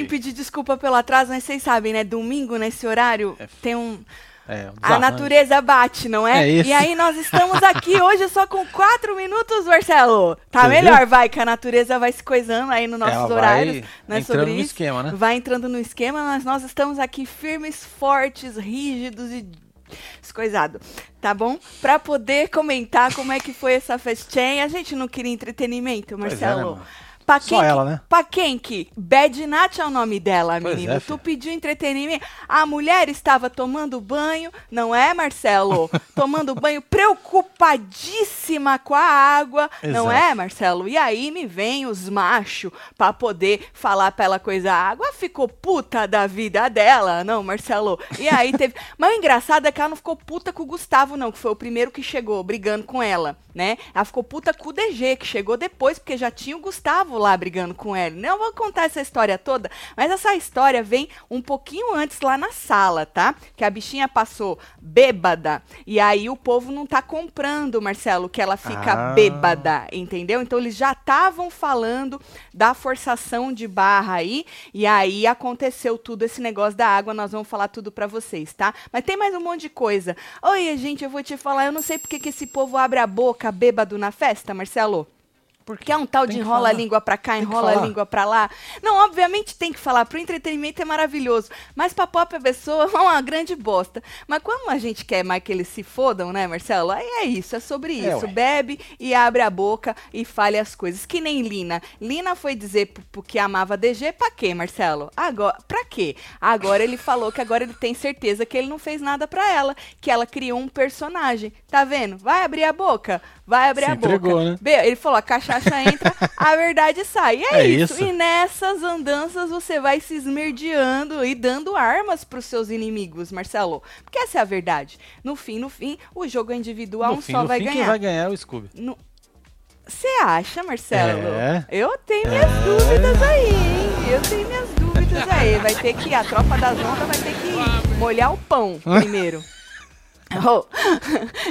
assim, pedir desculpa pelo atraso, mas vocês sabem, né? Domingo, nesse horário, É. tem um. É, um A natureza bate, não é? É isso. E aí nós estamos aqui hoje só com quatro minutos, Marcelo. Tá Você melhor, viu? vai, que a natureza vai se coisando aí nos nossos Ela vai horários. Não é entrando sobre no isso. esquema, né? Vai entrando no esquema, mas nós estamos aqui firmes, fortes, rígidos e descoisado, tá bom? Pra poder comentar como é que foi essa festinha. A gente não queria entretenimento, Pois é, né, Marcelo. Pra Só quem, ela, né? Pra quem que? Bad Nat é o nome dela, Pois menino. é, tu pediu entretenimento. A mulher estava tomando banho, não é, Marcelo? tomando banho, preocupadíssima com a água, não Exato. é, Marcelo? E aí me vem os machos pra poder falar pra ela coisa. A água ficou puta da vida dela, não, Marcelo? E aí teve. Mas o engraçado é que ela não ficou puta com o Gustavo, não, que foi o primeiro que chegou brigando com ela, né? Ela ficou puta com o DG, que chegou depois, porque já tinha o Gustavo lá brigando com ela. Não vou contar essa história toda, mas essa história vem um pouquinho antes lá na sala, tá? Que a bichinha passou bêbada. E aí o povo não tá comprando, Marcelo, que ela fica Ah. bêbada, entendeu? Então eles já estavam falando da forçação de barra aí, e aí aconteceu tudo esse negócio da água, nós vamos falar tudo pra vocês, tá? Mas tem mais um monte de coisa. Oi, gente, eu vou te falar, eu não sei porque que esse povo abre a boca bêbado na festa, Marcelo. Porque é um tal Tem de enrola a língua pra cá, Tem enrola a língua pra lá. Não, obviamente tem que falar. Pro entretenimento é maravilhoso. Mas pra própria pessoa é uma grande bosta. Mas como a gente quer mais que eles se fodam, né, Marcelo? Aí é isso, é sobre É, isso. ué. Bebe e abre a boca e fale as coisas. Que nem Lina. Lina foi dizer que amava DG pra quê, Marcelo? Agora, pra quê? Agora ele falou que agora ele tem certeza que ele não fez nada pra ela. Que ela criou um personagem. Tá vendo? Vai abrir a boca. Vai abrir Se a boca. entregou, né? Be- Ele falou, a cachaça entra, a verdade sai. E é, É isso. isso. E nessas andanças você vai se esmerdeando e dando armas pros seus inimigos, Marcelo. Porque essa é a verdade. No fim, no fim, o jogo é individual, no um fim, só no vai fim, ganhar. quem vai ganhar é o Scooby. No- Você acha, Marcelo? É. Eu tenho minhas dúvidas aí, hein? Eu tenho minhas dúvidas aí. Vai ter que, a tropa das ondas vai ter que molhar o pão primeiro. Oh,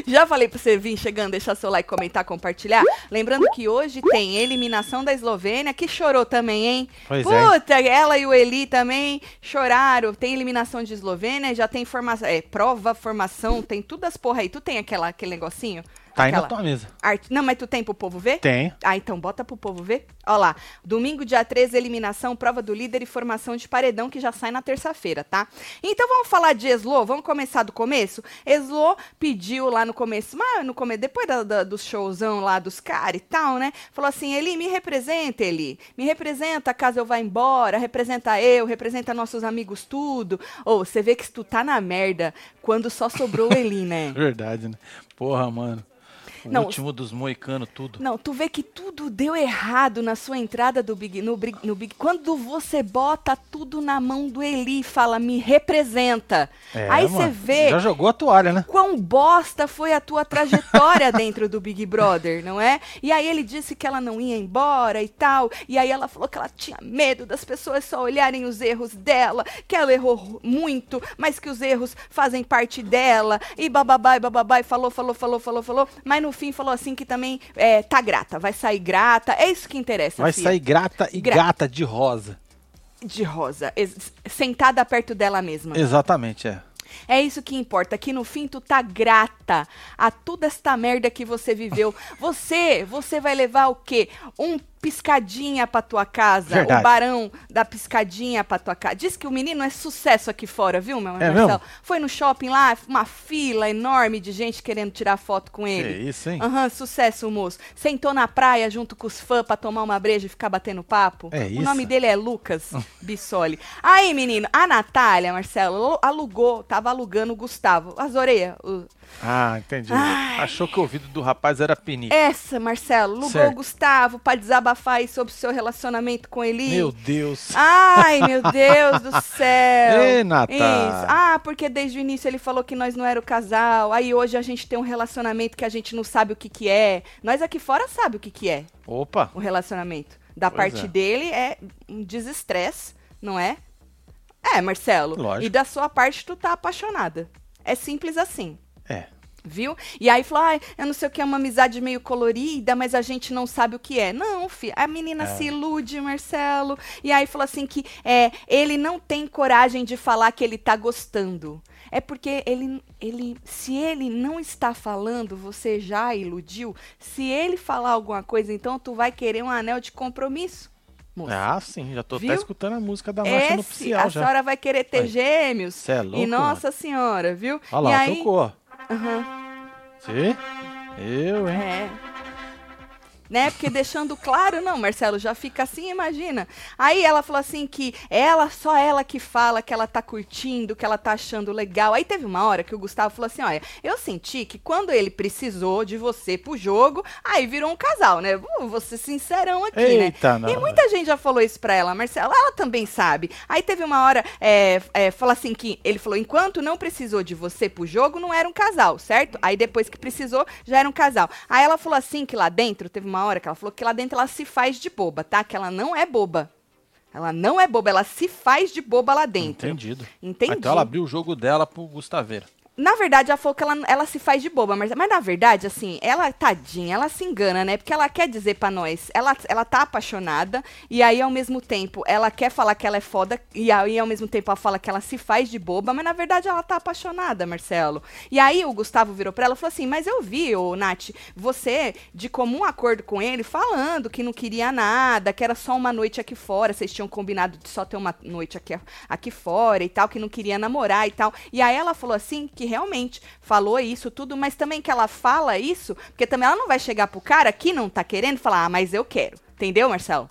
já falei pra você vir chegando, deixar seu like, comentar, compartilhar. Lembrando que hoje tem eliminação da Eslovênia, que chorou também, hein? Pois é. Puta, ela e o Eli também choraram. Tem eliminação de Eslovênia, já tem formação, é, prova, formação, tem tudo as porra aí. Tu tem aquela, aquele negocinho? Tá aí na tua mesa. arte- Não, mas tu tem pro povo ver? Tem. Ah, então bota pro povo ver. Ó lá, domingo, dia 13, eliminação, prova do líder e formação de paredão, que já sai na terça-feira, tá? Então vamos falar de Eslo, vamos começar do começo? Eslo pediu lá no começo, mas no começo, depois da, da, do showzão lá dos caras e tal, né? Falou assim, Eli, me representa, Eli. Me representa caso eu vá embora, representa eu, representa nossos amigos tudo. Ou você vê que tu tá na merda quando só sobrou o Eli, né? Verdade, né? Porra, mano. O Não, último dos moicanos, tudo. Não, tu vê que tudo deu errado na sua entrada do Big, no, no Big. Quando você bota tudo na mão do Eli e fala, me representa. É, Aí você vê Já jogou a toalha, né? quão bosta foi a tua trajetória dentro do Big Brother, não é? E aí ele disse que ela não ia embora e tal. E aí ela falou que ela tinha medo das pessoas só olharem os erros dela, que ela errou muito, mas que os erros fazem parte dela. E bababá, e bababá, e falou, falou, falou, falou, falou. Mas no fim falou assim que também é, tá grata, vai sair grata. É isso que interessa, Vai filha. sair grata e Gra- gata de rosa. de rosa, sentada perto dela mesma. Exatamente, é. É isso que importa, que no fim tu tá grata a toda esta merda que você viveu. Você, você vai levar o quê? Um piscadinha pra tua casa, Verdade. o barão da piscadinha pra tua casa. Diz que o menino é sucesso aqui fora, viu, meu É Marcelo? mesmo? Foi no shopping lá, uma fila enorme de gente querendo tirar foto com ele. isso, hein? Aham, sucesso, moço. Sentou na praia junto com os fãs pra tomar uma breja e ficar batendo papo. É O isso? nome dele é Lucas Bissoli. Aí, menino, a Natália, Marcelo, alugou, tava alugando o Gustavo. As orelhas. o- Ah, entendi. Ai. Achou que o ouvido do rapaz era pinico. Essa, Marcelo, alugou Certo. o Gustavo pra desabafar aí sobre o seu relacionamento com ele. Meu Deus. Ai, meu Deus do céu. Ê, Natália. Ah, porque desde o início ele falou que nós não era o casal. Aí hoje a gente tem um relacionamento que a gente não sabe o que que é. Nós aqui fora sabe o que que é Opa. o relacionamento. Da Pois parte é. dele é um desestresse, não é? É, Marcelo. Lógico. E da sua parte tu tá apaixonada. É simples assim. É. Viu? E aí falou, ah, eu não sei o que é uma amizade meio colorida, mas a gente não sabe o que é. Não, filho, a menina É. se ilude, Marcelo. E aí falou assim que é, ele não tem coragem de falar que ele tá gostando. É porque ele, ele, se ele não está falando, você já iludiu. Se ele falar alguma coisa, então tu vai querer um anel de compromisso. Moça. Ah, sim, já tô Viu? até escutando a música da marcha Esse, nupcial a já. senhora vai querer ter gêmeos. Cê é louco, e nossa senhora, viu? Olha lá, e aí, tocou. Aham. Sim? Eu, hein? É. Né? Porque deixando claro, não, Marcelo, já fica assim, imagina. Aí ela falou assim que ela, só ela que fala que ela tá curtindo, que ela tá achando legal. Aí teve uma hora que o Gustavo falou assim: olha, eu senti que quando ele precisou de você pro jogo, aí virou um casal, né? Uh, Vou ser sincerão aqui, né? Eita, não. E muita gente já falou isso pra ela, Marcela, ela também sabe. Aí teve uma hora, é, é, fala assim que ele falou, enquanto não precisou de você pro jogo, não era um casal, certo? Aí depois que precisou, já era um casal. Aí ela falou assim que lá dentro, teve uma hora que ela falou que lá dentro ela se faz de boba, tá? Que ela não é boba. Ela não é boba, ela se faz de boba lá dentro. Entendido. Entendi. Então ela abriu o jogo dela pro Gustaveira. Na verdade, falou que ela, ela se faz de boba, mas, mas na verdade, assim, ela, tadinha, ela se engana, né? Porque ela quer dizer pra nós, ela, ela tá apaixonada, e aí, ao mesmo tempo, ela quer falar que ela é foda, e aí, ao mesmo tempo, ela fala que ela se faz de boba, mas na verdade, ela tá apaixonada, Marcelo. E aí, o Gustavo virou pra ela e falou assim: Mas eu vi, ô Nath, você, de comum acordo com ele, falando que não queria nada, que era só uma noite aqui fora, vocês tinham combinado de só ter uma noite aqui, aqui fora e tal, que não queria namorar e tal. E aí ela falou assim que realmente falou isso tudo, mas também que ela fala isso, porque também ela não vai chegar pro cara que não tá querendo falar, ah, mas eu quero. Entendeu, Marcelo?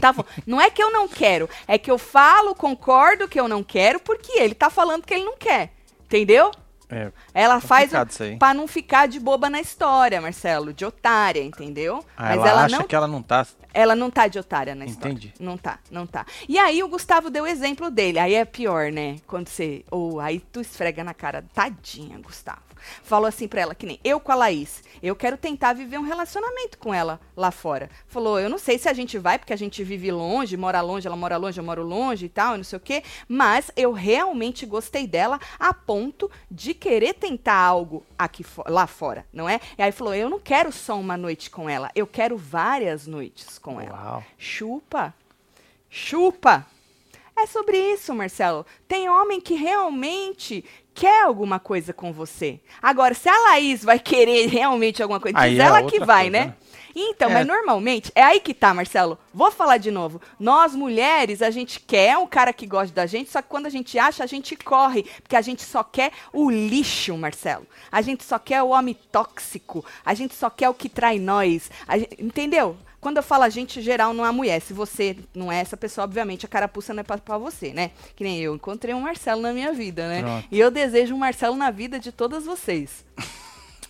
Tá bom. Não é que eu não quero, é que eu falo, concordo que eu não quero, porque ele tá falando que ele não quer. Entendeu? É, Ela faz pra não ficar de boba na história, Marcelo, de otária, entendeu? ah, ela, acha que ela não tá. Ela não tá de otária na história. Entendi. Não tá, não tá. E aí o Gustavo deu o exemplo dele. Aí é pior, né? Quando você. Ou aí tu esfrega na cara. Tadinha, Gustavo. Falou assim pra ela, que nem eu com a Laís. Eu quero tentar viver um relacionamento com ela lá fora. Falou, eu não sei se a gente vai, porque a gente vive longe, mora longe, ela mora longe, eu moro longe e tal, não sei o quê. Mas eu realmente gostei dela a ponto de querer tentar algo aqui lá fora, não é? E aí falou, eu não quero só uma noite com ela, eu quero várias noites com ela. Uau. Chupa. Chupa. É sobre isso, Marcelo. Tem homem que realmente quer alguma coisa com você. Agora, se a Laís vai querer realmente alguma coisa, Aí diz é ela que vai, coisa, né? né? Então, É. mas normalmente, é aí que tá, Marcelo. Vou falar de novo. Nós, mulheres, a gente quer um cara que goste da gente, só que quando a gente acha, a gente corre. Porque a gente só quer o lixo, Marcelo. A gente só quer o homem tóxico. A gente só quer o que trai nós. A gen- entendeu? Quando eu falo a gente, geral, não é a mulher. Se você não é essa pessoa, obviamente, a carapuça não é pra, pra você, né? Que nem eu encontrei um Marcelo na minha vida, né? Pronto. E eu desejo um Marcelo na vida de todas vocês.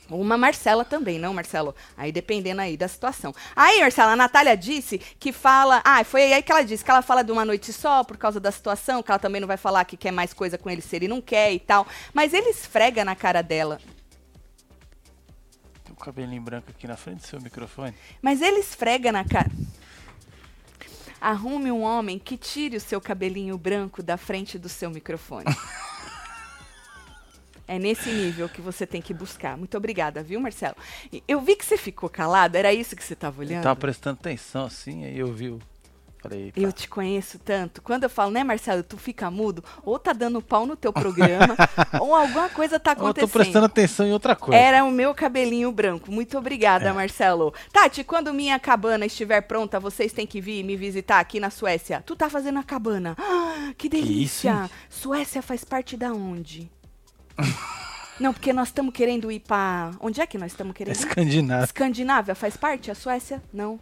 Uma Marcela também, não, Marcelo? Aí dependendo aí da situação. Aí, Marcela, a Natália disse que fala. Ah, foi aí que ela disse que ela fala de uma noite só por causa da situação, que ela também não vai falar que quer mais coisa com ele se ele não quer e tal. Mas ele esfrega na cara dela. Cabelinho branco aqui na frente do seu microfone. Mas ele esfrega na cara. Arrume um homem que tire o seu cabelinho branco da frente do seu microfone. É nesse nível que você tem que buscar. Muito obrigada, viu, Marcelo? Eu vi que você ficou calada, era isso que você estava Eu olhando? tava prestando atenção assim, aí eu vi o. Falei. Eu te conheço tanto. Quando eu falo, né, Marcelo, tu fica mudo, ou tá dando pau no teu programa, ou alguma coisa tá eu tô acontecendo. prestando atenção em outra coisa. Era o meu cabelinho branco. Muito obrigada, É. Marcelo. Tati, quando minha cabana estiver pronta, vocês têm que vir me visitar aqui na Suécia. Tu tá fazendo a cabana. Ah, que delícia. hein? Suécia faz parte da onde? Não, porque nós estamos querendo ir pra... Onde é que nós estamos É querendo ir? escandinavo. Escandinávia faz parte? A Suécia? Não.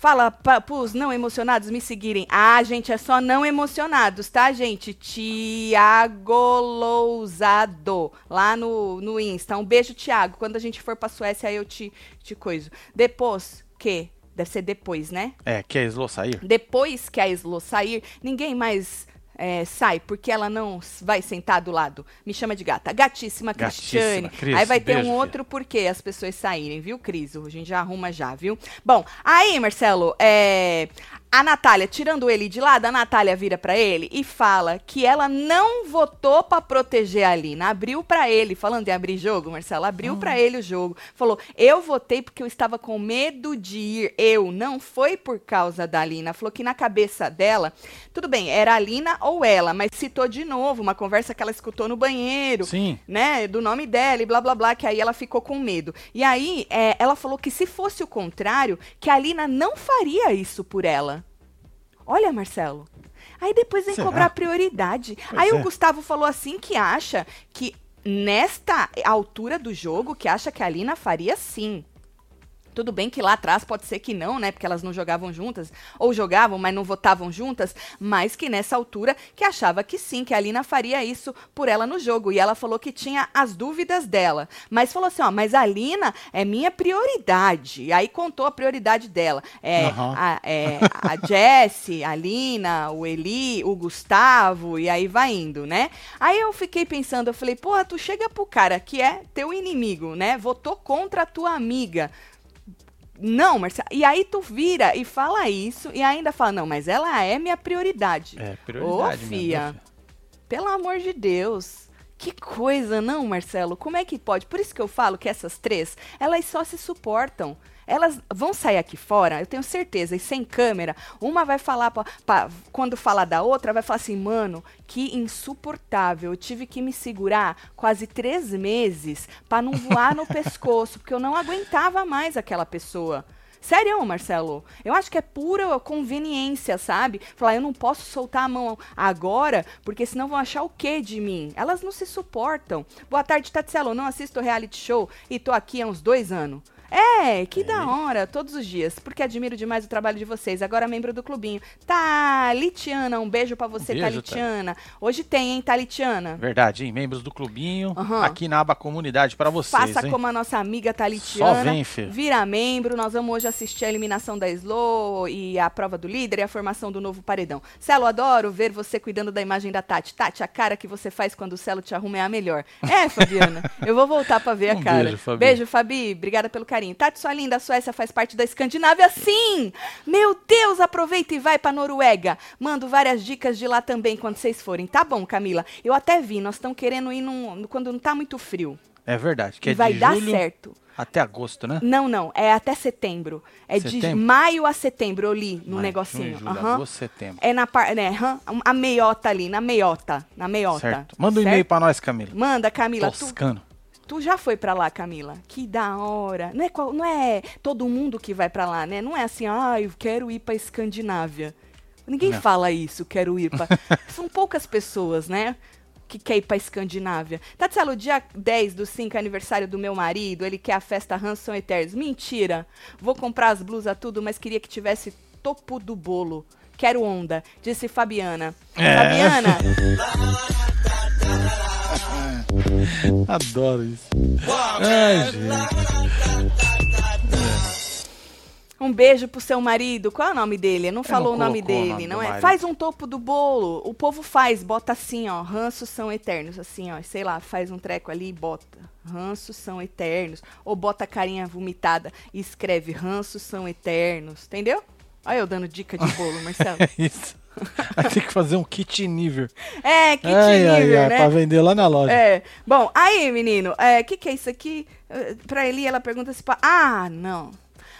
Fala para os não emocionados me seguirem. Ah, gente, é só não emocionados, tá, gente? Tiago Lousado, lá no, no Insta. Um beijo, Tiago. Quando a gente for pra Suécia, aí eu te, te coiso. Depois, que? Deve ser depois, né? É, quer Slow sair? Depois que a Slo sair, ninguém mais é, sai, porque ela não vai sentar do lado. Me chama de gata. Gatíssima, Gatíssima, Cristiane. Cris, aí vai ter beijo, um outro porquê as pessoas saírem, viu, Cris? A gente já arruma já, viu? Bom, aí, Marcelo, é, A Natália, tirando ele de lado, a Natália vira para ele e fala que ela não votou para proteger a Alina. Abriu para ele, falando em abrir jogo, Marcelo, abriu para ele o jogo. Falou: "Eu votei porque eu estava com medo de ir. Eu não foi por causa da Alina". Falou que na cabeça dela, tudo bem, era a Alina ou ela, mas citou de novo uma conversa que ela escutou no banheiro, Sim. né, do nome dela e blá blá blá, que aí ela ficou com medo. E aí é, ela falou que se fosse o contrário, que a Alina não faria isso por ela. Olha, Marcelo. Aí depois vem Será? cobrar prioridade. Pois aí é. o Gustavo falou assim que acha que nesta altura do jogo, que acha que a Alina faria sim. Tudo bem que lá atrás pode ser que não, né? Porque elas não jogavam juntas, ou jogavam, mas não votavam juntas, mas que nessa altura que achava que sim, que a Alina faria isso por ela no jogo. E ela falou que tinha as dúvidas dela. Mas falou assim: ó, mas a Alina é minha prioridade. E aí contou a prioridade dela. É, Aham. a, é, a Jessie, a Lina, o Eli, o Gustavo, e aí vai indo, né? Aí eu fiquei pensando, eu falei, porra, tu chega pro cara que é teu inimigo, né? Votou contra a tua amiga. Não, Marcelo. E aí tu vira e fala isso e ainda fala, não, mas ela é minha prioridade. É, prioridade Ô, fia? Pelo amor de Deus. Que coisa, não, Marcelo? Como é que pode? Por isso que eu falo que essas três, elas só se suportam. Elas vão sair aqui fora, eu tenho certeza, e sem câmera, uma vai falar, pra, pra- quando falar da outra, vai falar assim, mano, que insuportável, eu tive que me segurar quase três meses pra não voar no pescoço, porque eu não aguentava mais aquela pessoa. Sério, Marcelo? Eu acho que é pura conveniência, sabe? Falar, eu não posso soltar a mão agora, porque senão vão achar o quê de mim? Elas não se suportam. Boa tarde, Tatselo. Não assisto reality show e tô aqui há uns dois anos. É, que da hora, todos os dias, porque admiro demais o trabalho de vocês. Agora membro do clubinho. Talitiana, um beijo pra você, beijo, Talitiana. Hoje tem, hein, Talitiana? Verdade, hein? Membros do clubinho, Aham. aqui na aba comunidade pra vocês, Faça hein? como a nossa amiga Talitiana. Só vem, filho. Vira membro. Nós vamos hoje assistir a eliminação da Slow e a prova do líder e a formação do novo paredão. Celo, adoro ver você cuidando da imagem da Tati. Tati, a cara que você faz quando o Celo te arruma é a melhor. É, Fabiana. eu vou voltar pra ver a Um cara. beijo, Fabi. Beijo, Fabi. Obrigada pelo carinho. Tati, sua linda, a Suécia faz parte da Escandinávia, sim! Meu Deus, aproveita e vai pra Noruega. Mando várias dicas de lá também quando vocês forem. Tá bom, Camila. Eu até vi, nós estamos querendo ir num- quando não tá muito frio. É verdade, que e é vai de dar julho certo. até agosto, né? Não, não, é até setembro. É de Setembro? maio a setembro, eu li no Maio, negocinho. junho, julho, Aham. agosto, setembro. É na par, né, aham, a meiota ali, na meiota, na meiota. Certo. Manda um e-mail pra nós, Camila. Manda, Camila. Toscano. tu já foi pra lá, Camila? Que da hora. Não é, qual- não é todo mundo que vai pra lá, né? Não é assim, ah, eu quero ir pra Escandinávia. Ninguém Não. fala isso, quero ir pra... São poucas pessoas, né? Que quer ir pra Escandinávia. Tatselo, dia 10 do 5 aniversário do meu marido, ele quer a festa Hanson Eternos. Mentira! Vou comprar as blusas tudo, mas queria que tivesse topo do bolo. Quero onda, disse Fabiana. É. Fabiana, Adoro isso. Ai, gente. Um beijo pro seu marido. Qual é o nome dele? Não falou o não nome colocou o dele, nome não é? marido. Faz um topo do bolo. O povo faz, bota assim, ó. Ranços são eternos. Assim, ó. Sei lá, faz um treco ali e bota. Ranços são eternos. Ou bota a carinha vomitada e escreve ranços são eternos. Entendeu? Olha eu dando dica de bolo, Marcelo. É isso. Aí tem que fazer um kit nível. É, que ai, nível, ai, né? pra vender lá na loja. É. Bom, aí, menino, o é, que, que é isso aqui? Pra Eli, ela pergunta se. pa- Ah, não.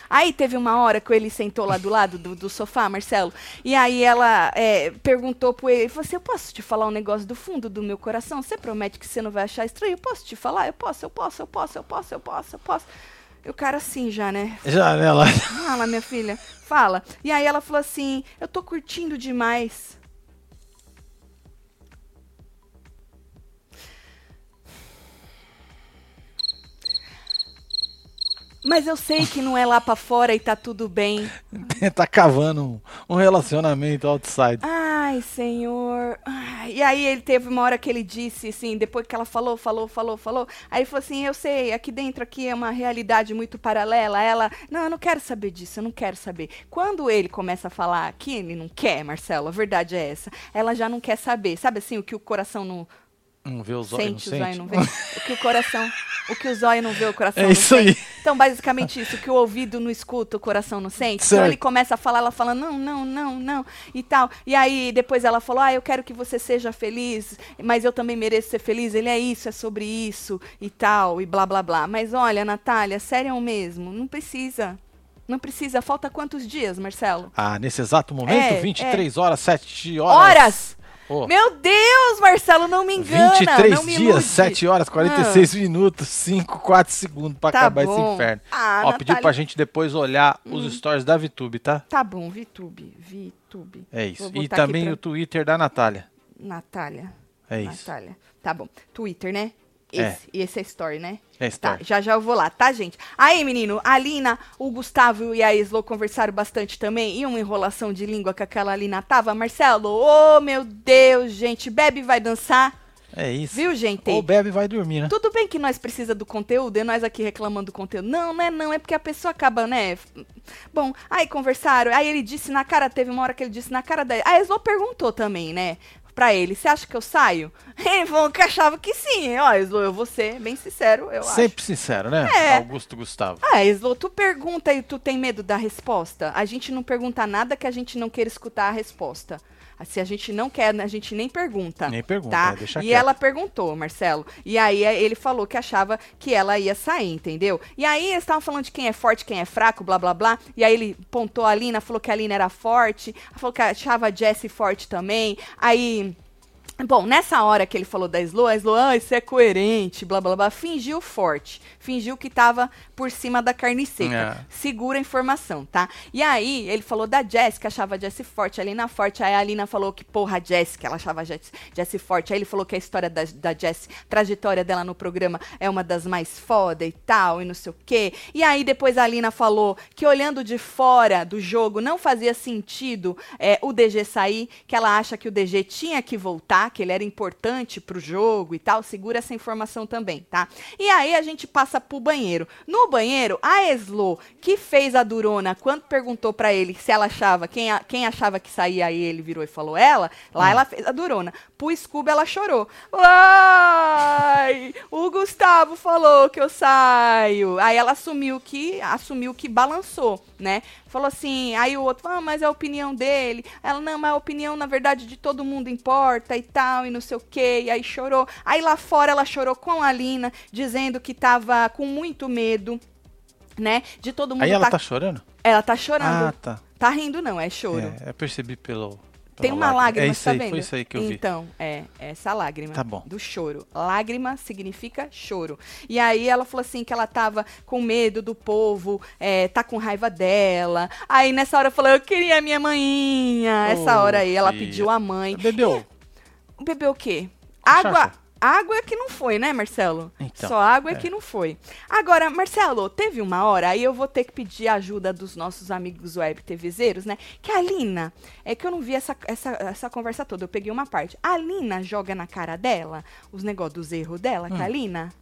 Aí teve uma hora que ele sentou lá do lado do, do sofá, Marcelo, e aí ela é, perguntou pro ele, falou assim, eu posso te falar um negócio do fundo do meu coração? Você promete que você não vai achar estranho? Eu posso te falar? Eu posso, eu posso, eu posso, eu posso, eu posso, eu posso. E o cara assim já, né? Janela. Fala, minha filha, fala. E aí ela falou assim, eu tô curtindo demais. Mas eu sei que não é lá pra fora e tá tudo bem. tá cavando um, relacionamento outside. Ai, senhor. Ai, E aí ele teve uma hora que ele disse assim, depois que ela falou, falou, falou, falou. Aí falou assim, eu sei, aqui dentro aqui é uma realidade muito paralela. Ela, não, eu não quero saber disso, eu não quero saber. Quando ele começa a falar que ele não quer, Marcelo, a verdade é essa. Ela já não quer saber. Sabe assim, o que o coração não Não vê os olhos, não Sente o zóio sente? não vê. O que o coração. O que o zóio não vê, o coração É não isso sente. aí. Então, basicamente isso, que o ouvido não escuta, o coração não sente. Então Certo. ele começa a falar, ela fala, não, não, não, não, e tal. E aí depois ela falou, ah, eu quero que você seja feliz, mas eu também mereço ser feliz. Ele é isso, é sobre isso, e tal, e blá, blá, blá. Mas olha, Natália, sério mesmo, não precisa. Não precisa. Falta quantos dias, Marcelo? Ah, nesse exato momento, É, 23 horas, 7 horas. Horas! Ô, Meu Deus, Marcelo, não me engana. 23 não me dias, ilude. 7 horas, 46 minutos, 5, 4 segundos pra Tá acabar esse bom. inferno. Ah, Ó, pediu pra gente depois olhar os stories da VTube, tá? Tá bom, Vitube, Vitube. É isso. E também pra- o Twitter da Natália. Natália. É isso. Natália. Tá bom. Twitter, né? É. Esse. E esse é story, né? É Tá, story. já já eu vou lá, tá, gente? Aí, menino, a Lina, o Gustavo e a Slow conversaram bastante também. E uma enrolação de língua que aquela Lina tava. Marcelo, ô meu Deus, gente, Bebe vai dançar. É isso. Viu, gente? Ou bebe e vai dormir, né? Tudo bem que nós precisa do conteúdo, e nós aqui reclamando do conteúdo. Não, não é não, é porque a pessoa acaba, né? Bom, aí conversaram, aí ele disse na cara, teve uma hora que ele disse na cara da. A Eslo perguntou também, né? Pra ele, você acha que eu saio? Ele falou que achava que sim. Ó, Eslo, eu vou ser bem sincero, eu acho. Sempre sincero, né? É. Augusto Gustavo. Ah, Eslo, tu pergunta e tu tem medo da resposta? A gente não pergunta nada que a gente não queira escutar a resposta. Se a gente não quer, a gente nem pergunta. Nem pergunta, tá? é, E quieto. ela perguntou, Marcelo. E aí eh, ele falou que achava que ela ia sair, entendeu? E aí eles estavam falando de quem é forte, quem é fraco, blá blá blá. E aí ele pontou a Lina, falou que a Lina era forte, falou que achava a Jessie forte também. Aí. Bom, nessa hora que ele falou da Slow, a Slow, ah, isso é coerente, blá blá blá, fingiu forte. Fingiu que tava por cima da carne seca. É. Segura a informação, tá? E aí, ele falou da Jessica, achava a Jessie forte, a Alina forte. Aí a Alina falou que, porra, a Jessica, ela achava a Jess- Jessie forte. Aí ele falou que a história da, da Jessie, trajetória dela no programa é uma das mais foda e tal, e não sei o quê. E aí depois a Alina falou que olhando de fora do jogo não fazia sentido é, o DG sair, que ela acha que o DG tinha que voltar, que ele era importante pro jogo e tal. Segura essa informação também, tá? E aí a gente passa pro banheiro. No banheiro, a Eslo, que fez a Durona, quando perguntou pra ele se ela achava, quem, a- quem achava que saía, aí ele virou e falou ela, lá ela fez a Durona. Pro Scooby ela chorou. Ai, o Gustavo falou que eu saio. Aí ela assumiu que, assumiu que balançou, né? Falou assim, aí o outro, ah, mas é a opinião dele. Ela, não, mas a opinião, na verdade, de todo mundo importa e tal, e não sei o quê. E aí chorou. Aí lá fora ela chorou com a Lina, dizendo que tava com muito medo, né? De todo mundo Aí ela tá... tá chorando? Ela tá chorando. Ah, tá. Tá rindo, não, é choro. É, eu percebi pelo. Tem uma lágrima, É você isso tá aí, vendo? foi isso aí que eu vi. Então, é, essa lágrima Tá bom. do choro. Lágrima significa choro. E aí ela falou assim que ela tava com medo do povo, é, tá com raiva dela. Aí nessa hora eu falei, eu queria a minha manhinha. Essa Ô, hora aí ela filha. pediu a mãe. Bebeu? Bebeu o quê? Cachaça. Água. Água é que não foi, né, Marcelo? Então, Só água é é. que não foi. Agora, Marcelo, teve uma hora, aí eu vou ter que pedir a ajuda dos nossos amigos web TVzeiros, né? Que a Lina, é que eu não vi essa, essa, essa conversa toda, eu peguei uma parte. A Lina joga na cara dela os negócios dos erros dela, que a Hum. Lina.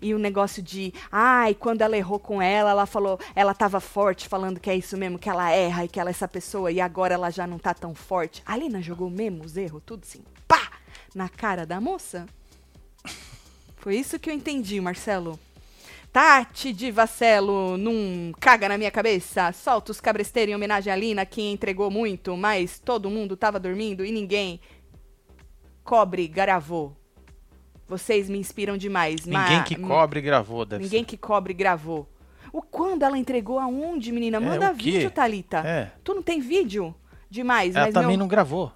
E o negócio de, ai, quando ela errou com ela, ela falou, ela tava forte, falando que é isso mesmo, que ela erra e que ela é essa pessoa, e agora ela já não tá tão forte. A Lina jogou mesmo os erros, tudo assim, pá, na cara da moça? Foi isso que eu entendi, Marcelo. Tati de Vacelo, num caga na minha cabeça. Solta os cabresteiros em homenagem à Lina, que entregou muito, mas todo mundo tava dormindo e ninguém. Cobre gravou. Vocês me inspiram demais. Ninguém ma- que cobre gravou, deve Ninguém que cobre gravou. O quando ela entregou aonde, menina? É, Manda quê? vídeo, Thalita. ser. É. Tu não tem vídeo? Demais, Ela mas também meu... não gravou.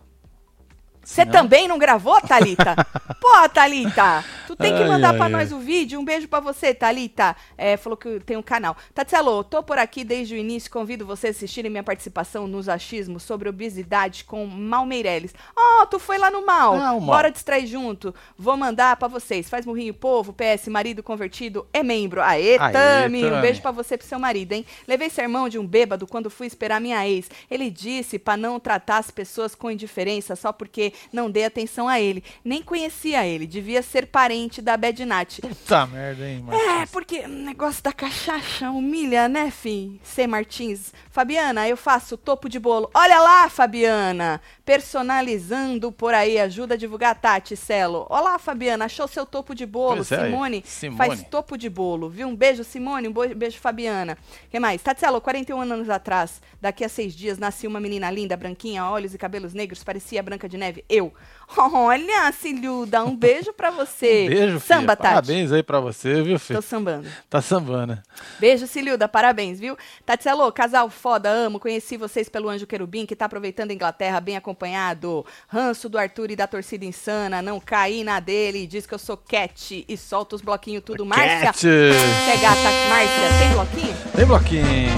Você também não gravou, Thalita? Pô, Thalita, tu tem que mandar ai. nós o vídeo. Um beijo pra você, Thalita. É, falou que tem um canal. Tatselo, tô por aqui desde o início. Convido você a assistirem minha participação nos achismos sobre obesidade com Mal Meirelles. Oh, tu foi lá no Mal. Ah, o Mal. Bora distrair junto. Vou mandar pra vocês. Faz murrinho, povo. PS, marido convertido é membro. Aê, Aê, Tami. Um beijo pra você e pro seu marido, hein? Levei sermão de um bêbado quando fui esperar minha ex. Ele disse pra não tratar as pessoas com indiferença só porque não dei atenção a ele. Nem conhecia ele. Devia ser parente parente da Bad Nat. Puta merda, hein, Martins? É, porque o negócio da cachaça humilha, né, fim? C. Martins. Fabiana, eu faço topo de bolo. Olha lá, Fabiana! Personalizando por aí, ajuda a divulgar a Tati Celo. Olá, Fabiana, achou seu topo de bolo. Pois é, Simone, Simone. faz topo de bolo, viu? Um beijo, Simone, um beijo, Fabiana. que mais? Tati Celo, 41 anos atrás, daqui a seis dias, nasci uma menina linda, branquinha, olhos e cabelos negros, parecia Branca de Neve. Eu. Olha, Cilhuda, um beijo pra você. Beijo, filha. Samba, Tati. Parabéns aí pra você, viu, filho? Tô sambando. Tá sambando. Beijo, Cililda, parabéns, viu? Tatselo, casal foda, amo. Conheci vocês pelo Anjo Querubim, que tá aproveitando a Inglaterra bem acompanhado. Ranço do Arthur e da torcida insana, não caí na dele. Diz que eu sou cat e solta os bloquinhos tudo. Márcia, Cat. você é gata, Márcia, tem bloquinho? Tem bloquinho.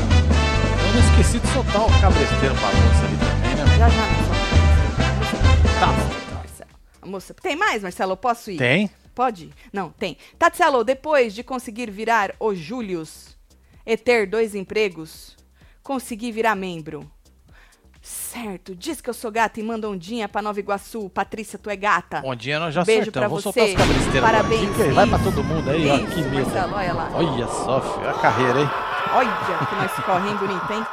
Eu não esqueci de soltar o cabresteiro pra moça ali também, né? Já, já, moça, tem mais, Marcelo? Eu posso ir? Tem? Pode? ir? Não, tem. Tatselo, depois de conseguir virar o Július e ter dois empregos, consegui virar membro. Certo, diz que eu sou gata e manda ondinha pra Nova Iguaçu. Patrícia, tu é gata. Ondinha nós já Beijo acertamos. pra Vou você. soltar os cabresteiros Parabéns, agora. Vai pra todo mundo aí, ó. Isso, Que medo. Marcelo, olha lá. Olha só, filho. A carreira, hein? Olha que nós correm bonito, hein?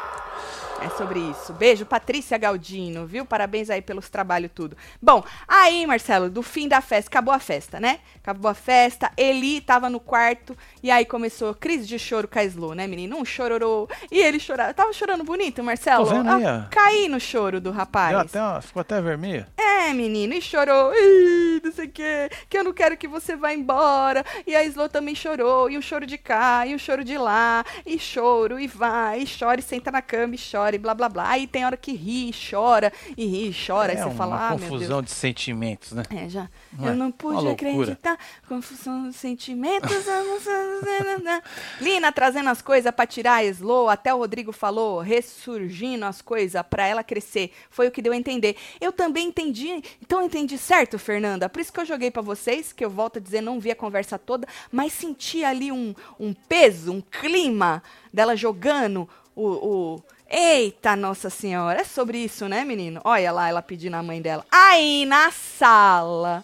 É sobre isso. Beijo, Patrícia Galdino, viu? Parabéns aí pelos trabalhos tudo. Bom, aí, Marcelo, do fim da festa, acabou a festa, né? Acabou a festa, Eli tava no quarto e aí começou crise de choro com a Slo, né, menino? Um chororô. E ele chorava. Tava chorando bonito, Marcelo? Tô vendo aí, Ah, caí no choro do rapaz. Até, uma- ficou até vermelho. É, menino, e chorou, Ih, não sei o quê, que eu não quero que você vá embora. E a Slo também chorou, e um choro de cá, e um choro de lá, e choro, e vai, e chora, e senta na cama, e chora, e blá blá blá. Aí tem hora que ri, e chora, e ri, e chora, aí é você uma fala, ah, meu Deus. confusão de sentimentos, né? É, já. Não eu é? não Uma pude acreditar. Confusão dos sentimentos. Lina trazendo as coisas pra tirar a Slow. Até o Rodrigo falou, ressurgindo as coisas pra ela crescer. Foi o que deu a entender. Eu também entendi. Então eu entendi certo, Fernanda. Por isso que eu joguei pra vocês, que eu volto a dizer, não vi a conversa toda, mas senti ali um, um peso, um clima dela jogando o, o- Eita, Nossa Senhora. É sobre isso, né, menino? Olha lá, ela pedindo a mãe dela. Aí, na sala.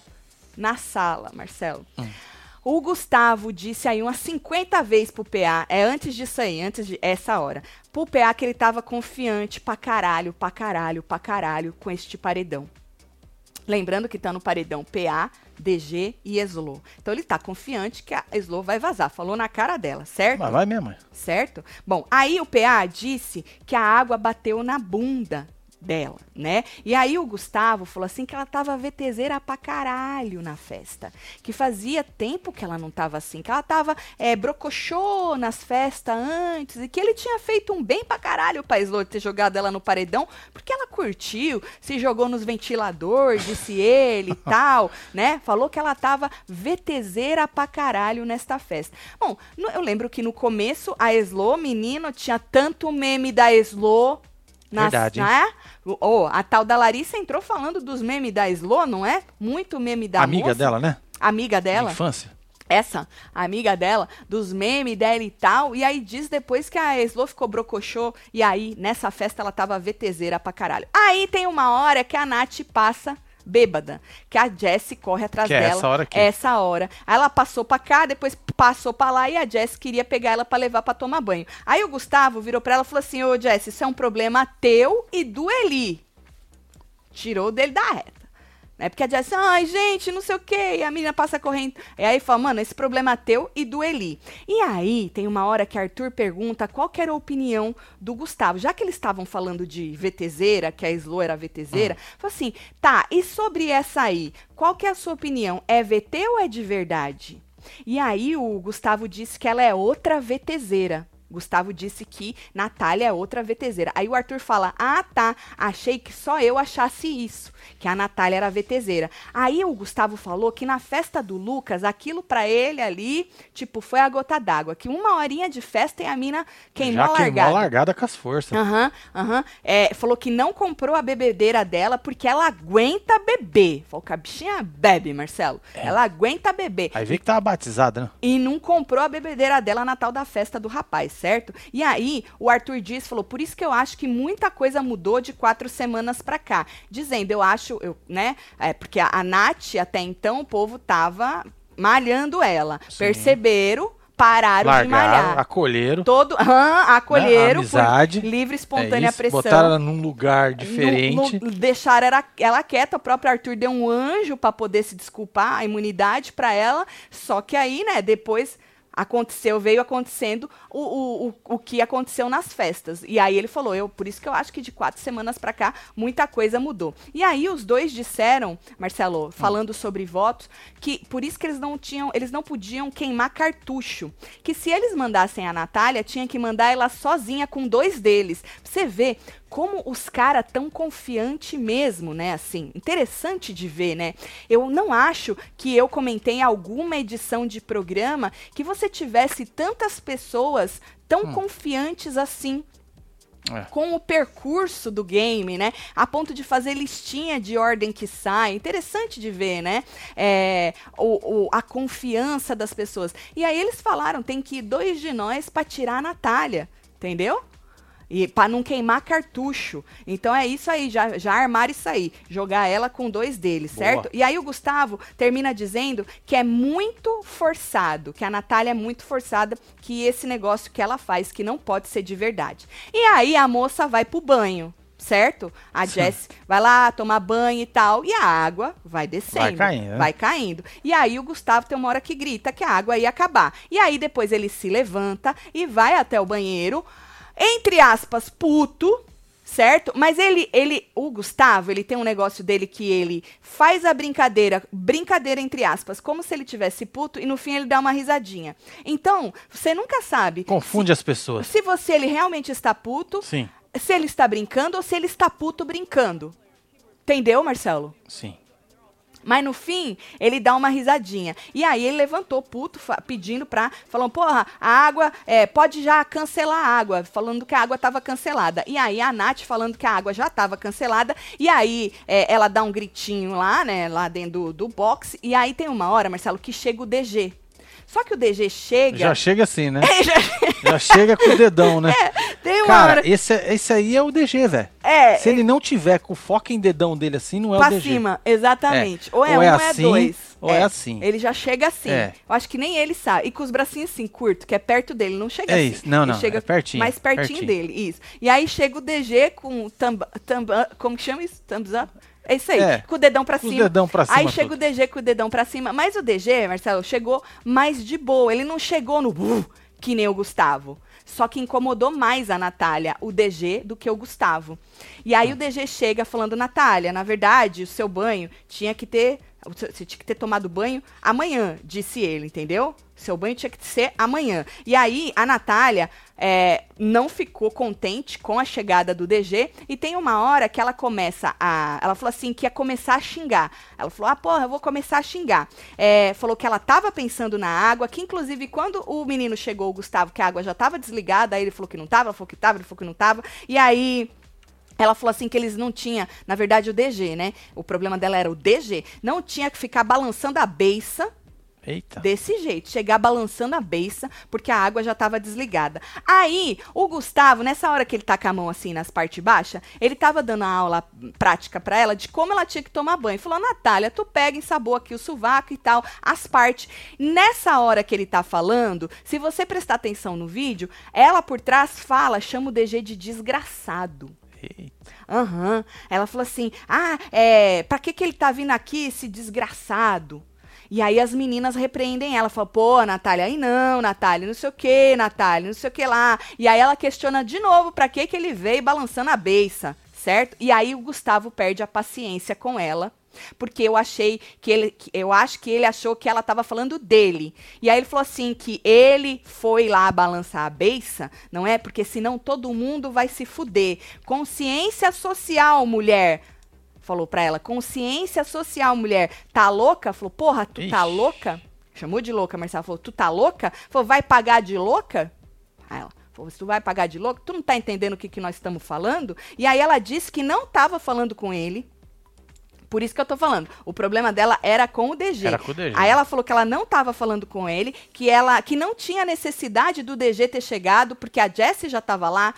Na sala, Marcelo. O Gustavo disse aí umas 50 vezes pro PA, é antes disso aí, antes de essa hora, pro PA que ele tava confiante pra caralho, pra caralho, pra caralho com este paredão. Lembrando que tá no paredão PA, DG e Eslo. Então ele tá confiante que a Eslo vai vazar. Falou na cara dela, certo? Mas vai mesmo. certo? Bom, aí o PA disse que a água bateu na bunda dela, né? E aí o Gustavo falou assim que ela tava VTZera pra caralho na festa. Que fazia tempo que ela não tava assim, que ela tava é, brocochô nas festas antes e que ele tinha feito um bem pra caralho pra Slow ter jogado ela no paredão, porque ela curtiu, se jogou nos ventilador, disse ele e tal, né? Falou que ela tava VTZera pra caralho nesta festa. Bom, no- eu lembro que no começo a Slow, menino, tinha tanto meme da Slow nas, Verdade, né? Oh, a tal da Larissa entrou falando dos memes da Slow, não é? Muito meme da Amiga moça. dela, né? Amiga dela Infância. essa amiga dela, dos memes dela e tal, e aí diz depois que a Slo ficou brocochô, e aí nessa festa ela tava VTZera pra caralho. Aí tem uma hora que a Nath passa bêbada, que a Jessie corre atrás Que é dela. essa hora aqui. Essa hora. Aí ela passou pra cá, depois passou pra lá e a Jessie queria pegar ela pra levar pra tomar banho. Aí o Gustavo virou pra ela e falou assim: Ô Jessie, isso é um problema teu e do Eli. Tirou dele da reta. É porque a Jess, ai, gente, não sei o quê. E a menina passa correndo. E aí fala, mano, esse problema é teu e do Eli. E aí tem uma hora que Arthur pergunta qual que era a opinião do Gustavo. Já que eles estavam falando de VTZera, que a Slo era VTZera, falou assim: tá, e sobre essa aí? Qual que é a sua opinião? É VT ou é de verdade? E aí o Gustavo disse que ela é outra VTZera. Gustavo disse que Natália é outra VTZera. Aí o Arthur fala: Ah, tá. Achei que só eu achasse isso, que a Natália era VTZera. Aí o Gustavo falou que na festa do Lucas, aquilo pra ele ali, tipo, foi a gota d'água. Que uma horinha de festa e a mina queimou Já a queimou largada. a largada com as forças. Aham, aham. É, falou que não comprou a bebedeira dela porque ela aguenta beber. Falou que a bichinha bebe, Marcelo. Ela aguenta beber. Aí vê que tava batizada, né? E não comprou a bebedeira dela na tal da festa do rapaz, certo? E aí, o Arthur Dias falou, por isso que eu acho que muita coisa mudou de quatro semanas pra cá. Dizendo, eu acho, eu, né? É, porque a, a Nath, até então, o povo tava malhando ela. Sim. Perceberam, pararam de Largaram, malhar. acolheram. Todo, aham, acolheram Né, amizade. livre, É espontânea isso, pressão. botaram ela num lugar diferente. No- no- deixaram ela, ela quieta, o próprio Arthur deu um anjo pra poder se desculpar, a imunidade pra ela. Só que aí, né, depois aconteceu, veio acontecendo o, o, o, o que aconteceu nas festas. E aí ele falou, eu, por isso que eu acho que de quatro semanas pra cá muita coisa mudou. E aí os dois disseram, Marcelo, falando sobre votos, que por isso que eles não tinham, eles não podiam queimar cartucho. Que se eles mandassem a Natália, tinha que mandar ela sozinha com dois deles. Você vê como os caras tão confiante mesmo, né? Assim, interessante de ver, né? Eu não acho que eu comentei em alguma edição de programa que você tivesse tantas pessoas tão confiantes assim É. com o percurso do game, né? A ponto de fazer listinha de ordem que sai. Interessante de ver, né? É, o, o- a confiança das pessoas. E aí eles falaram, tem que ir dois de nós pra tirar a Natália, entendeu? E para não queimar cartucho. Então é isso aí, já, já armaram isso aí. Jogar ela com dois deles, Boa. certo? E aí o Gustavo termina dizendo que é muito forçado, que a Natália é muito forçada, que esse negócio que ela faz, que não pode ser de verdade. E aí a moça vai pro banho. Certo? A Jess vai lá tomar banho e tal, e a água vai descendo. Vai caindo? Vai caindo. E aí o Gustavo tem uma hora que grita que a água ia acabar. E aí depois ele se levanta e vai até o banheiro, entre aspas, puto, certo? Mas ele, ele, o Gustavo, ele tem um negócio dele que ele faz a brincadeira, brincadeira entre aspas, como se ele tivesse puto e no fim ele dá uma risadinha. Então, você nunca sabe Confunde as pessoas. se você ele realmente está puto, Sim, se ele está brincando ou se ele está puto brincando. Entendeu, Marcelo? sim. Mas no fim, ele dá uma risadinha. E aí ele levantou puto, pedindo pra. Falando, porra, a água. é, pode já cancelar a água. Falando que a água tava cancelada. E aí a Nath falando que a água já tava cancelada. E aí é, ela dá um gritinho lá, né? Lá dentro do, do box. E aí tem uma hora, Marcelo, que chega o DG. Só que o DG chega. Já chega assim, né? já Já chega com o dedão, né? tem uma Cara, hora. esse, esse aí é o DG, velho. É, Se ele não tiver com foco em dedão dele assim, não é pra o DG. cima, exatamente. Ou é Ou um é ou é assim, dois. ou é assim. Ele já chega assim. É. Eu acho que nem ele sabe. E com os bracinhos assim, curto, que é perto dele, não chega É assim. isso. Não, Ele não, chega é pertinho, Mais pertinho, pertinho. dele, isso. E aí chega o DG com thumb, thumb, como que chama isso? Thumbs up? É isso aí, É, com o dedão pra cima. dedão pra cima Aí chega tudo. o DG com o dedão pra cima. Mas o DG, Marcelo, chegou mais de boa. Ele não chegou no "Uh", que nem o Gustavo. Só que incomodou mais a Natália, o DG, do que o Gustavo. E aí o DG chega falando, Natália, na verdade, o seu banho tinha que ter. Você tinha que ter tomado banho amanhã, disse ele, entendeu? Seu banho tinha que ser amanhã. E aí a Natália é, não ficou contente com a chegada do DG. E tem uma hora que ela começa a. Ela falou assim que ia começar a xingar. Ela falou: ah, porra, eu vou começar a xingar. É, falou que ela tava pensando na água, que inclusive quando o menino chegou, o Gustavo, que a água já tava desligada, aí ele falou que não tava, ela falou que tava, ele falou que não tava. E aí. Ela falou assim que eles não tinham, na verdade, o DG, né? O problema dela era o DG. Não tinha que ficar balançando a beiça Eita. desse jeito, chegar balançando a beiça, porque a água já estava desligada. Aí, o Gustavo, nessa hora que ele tá com a mão assim nas partes baixas, ele tava dando a aula prática pra ela de como ela tinha que tomar banho. Falou, Natália, tu pega e sabor aqui o sovaco e tal, as partes. Nessa hora que ele tá falando, se você prestar atenção no vídeo, ela por trás fala, chama o DG de desgraçado. Eita. Aham. Ela falou assim: ah, é, pra que, que ele tá vindo aqui, esse desgraçado? E aí as meninas repreendem ela, falam, pô, Natália, aí não, Natália, não sei o que, Natália, não sei o que lá. E aí ela questiona de novo pra que, que ele veio balançando a beiça, certo? E aí o Gustavo perde a paciência com ela. Porque eu achei que ele. Eu acho que ele achou que ela tava falando dele. E aí ele falou assim: que ele foi lá balançar a beiça, não é? Porque senão todo mundo vai se fuder. Consciência social, mulher. Falou pra ela: consciência social, mulher. Tá louca? Falou: porra, tu tá Ixi. louca? Chamou de louca, Marcela. Falou: tu tá louca? Falou: vai pagar de louca? Aí ela. Falou, se tu vai pagar de louca, tu não tá entendendo o que, que nós estamos falando? E aí ela disse que não tava falando com ele, Por isso que eu tô falando. O problema dela era com o DG. Era com o DG. Aí ela falou que ela não tava falando com ele, que ela que não tinha necessidade do DG ter chegado, porque a Jessie já tava lá,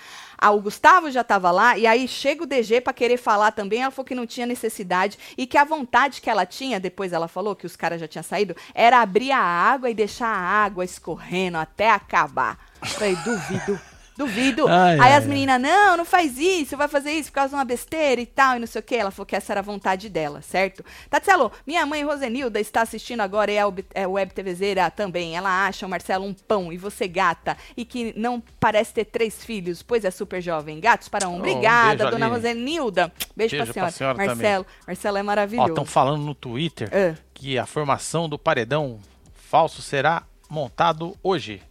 o Gustavo já tava lá, e aí chega o DG pra querer falar também, ela falou que não tinha necessidade e que a vontade que ela tinha, depois ela falou que os caras já tinham saído, era abrir a água e deixar a água escorrendo até acabar. Falei, duvido. Duvido. Ai, Aí ai, as meninas, não, não faz isso, vai fazer isso por causa de uma besteira e tal, e não sei o que. Ela falou que essa era a vontade dela, certo? Tatselo, minha mãe Rosenilda está assistindo agora e é, web, é TVzeira também. Ela acha o Marcelo um pão e você gata, e que não parece ter três filhos, pois é super jovem. Gatos para um. um Obrigada, beijo, dona Aline. Rosenilda. Beijo, Beijo pra pra senhora. senhora Marcelo, Marcelo é maravilhoso. estão falando no Twitter Ah. que a formação do paredão falso será montado hoje.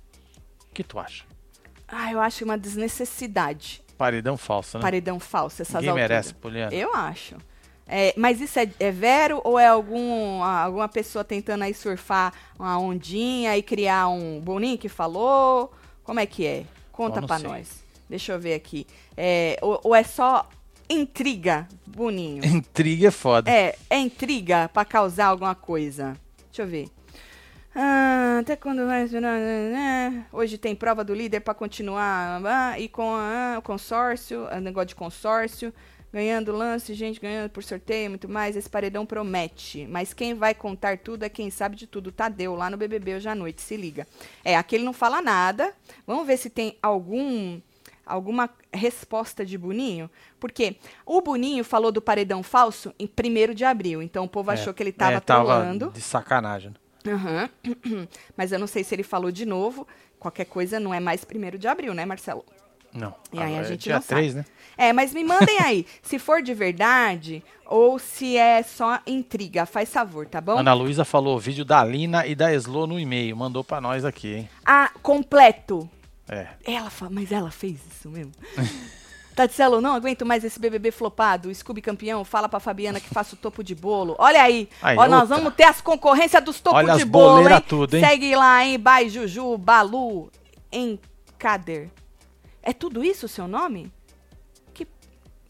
O que tu acha? Ah, eu acho uma desnecessidade. Paredão falso, né? Paredão falso, essas Ninguém alturas. merece, Poliana. Eu acho. É, mas isso é, é vero ou é algum, alguma pessoa tentando aí surfar uma ondinha e criar um boninho que falou? Como é que é? Conta pra sei. nós. Deixa eu ver aqui. É, ou, ou é só intriga, Boninho? Intriga é foda. É, é intriga pra causar alguma coisa. Deixa eu ver. Ah, até quando vai. né? Hoje tem prova do líder pra continuar. ah, e com ah, o consórcio, ah, negócio de consórcio. Ganhando lance, gente ganhando por sorteio, muito mais. Esse paredão promete. Mas quem vai contar tudo é quem sabe de tudo. Tadeu, lá no BBB hoje à noite. Se liga. É, aqui ele não fala nada. Vamos ver se tem algum alguma resposta de Boninho? Porque o Boninho falou do paredão falso em 1 de abril. Então o povo É, achou que ele estava é, tava trolando. de sacanagem. Aham. Mas eu não sei se ele falou de novo. Qualquer coisa não é mais 1 de abril, né, Marcelo? Não. E aí a é gente dia não sabe. 3, né? É, mas me mandem aí se for de verdade ou se é só intriga. Faz favor, tá bom? Ana Luísa falou vídeo da Lina e da Eslo no e-mail. Mandou pra nós aqui, hein? Ah, completo. É. Ela. Mas ela fez isso mesmo. Tatselo, não aguento mais esse BBB flopado. O Scooby campeão, fala pra Fabiana que faça o topo de bolo. Olha aí. Aí, Ó, nós vamos ter as concorrências dos topos Olha de bolo, hein? tudo, hein? Segue lá, hein? Bai Juju, Balu, Encader. É tudo isso o seu nome? Que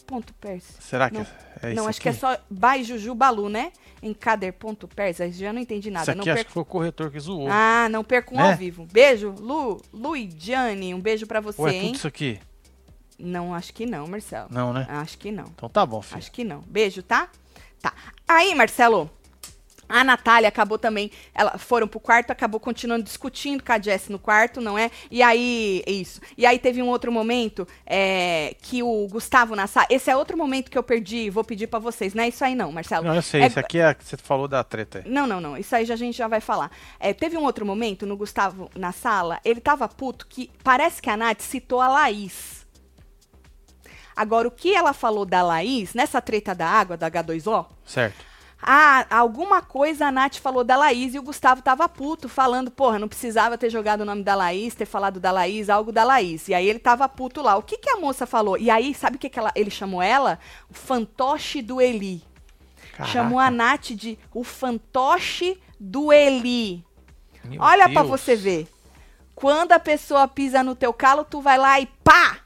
ponto persa? Será que Não. é isso não, acho que é aqui? só Bai Juju Balu, né? Encader ponto persa. Já não entendi nada. Isso não aqui acho perco- que foi o corretor que zoou. Ah, não perco um Né? ao vivo. Beijo, Lu, Lu e Gianni, um beijo pra você, Ou é hein? tudo isso aqui? Não, acho que não, Marcelo. Não, né? Acho que não. Então tá bom, filho. Acho que não. Beijo, tá? Tá. Aí, Marcelo, a Natália acabou também. Ela foram pro quarto, acabou continuando discutindo com a Jess no quarto, não é? E aí, isso. E aí teve um outro momento é, que o Gustavo na sala. Esse é outro momento que eu perdi, vou pedir pra vocês. Não é isso aí, não, Marcelo. Não, eu sei. É- Isso aqui é que você falou da treta aí. Não, não, não. Isso aí já, a gente já vai falar. É, teve um outro momento no Gustavo na sala, ele tava puto que parece que a Nath citou a Laís. Agora, o que ela falou da Laís, nessa treta da água, da H2O, Certo. ah, alguma coisa a Nath falou da Laís e o Gustavo tava puto, falando, porra, não precisava ter jogado o nome da Laís, ter falado da Laís, algo da Laís. E aí ele tava puto lá. O que que a moça falou? E aí, sabe o que, que ela- ele chamou ela? O fantoche do Eli. Caraca. Chamou a Nath de o fantoche do Eli. Meu Olha pra Deus. você ver. Quando a pessoa pisa no teu calo, tu vai lá e pá!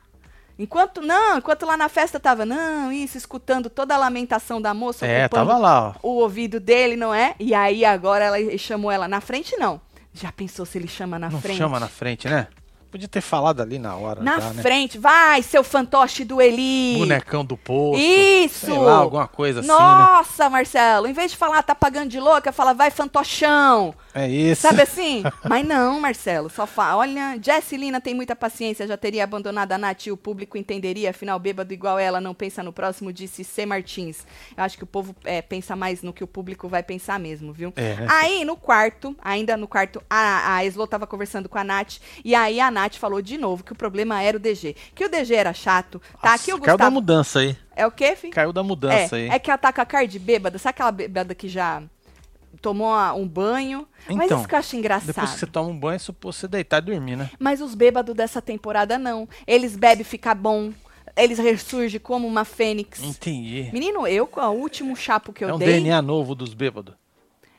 Enquanto não, enquanto lá na festa tava, não, isso, escutando toda a lamentação da moça, É, tava lá, ó. o ouvido dele, não é? E aí agora ela chamou ela na frente, não. Já pensou se ele chama na Não frente? chama na frente, né? Podia ter falado ali na hora. Na já, né? frente, vai, seu fantoche do Eli. Bonecão do poço. Isso! Sei lá, alguma coisa assim, né? Nossa, Marcelo, em vez de falar tá pagando de louca, fala vai fantochão. É isso. Sabe assim? Mas não, Marcelo, só fala. Olha, Jessie Lina tem muita paciência, já teria abandonado a Nath e o público entenderia, afinal, bêbado igual ela não pensa no próximo, disse C. Martins. Eu acho que o povo é, pensa mais no que o público vai pensar mesmo, viu? É? Aí, no quarto, ainda no quarto, a, a Eslo tava conversando com a Nath, e aí a Nath falou de novo que o problema era o DG. Que o DG era chato, tá? Nossa, Aqui o Caiu da Gustavo... mudança aí. É o quê, filho? Caiu da mudança aí. É, é que ela tá com a cara de bêbada. Sabe aquela bêbada que já tomou um banho? Mas Então, isso que eu acho engraçado. Depois que você toma um banho, é suposto você deitar e dormir, né? Mas os bêbados dessa temporada não. Eles bebem, fica bom. Eles ressurgem como uma fênix. Entendi. Menino, eu, com o último chapo que eu é um dei. DNA novo dos bêbados.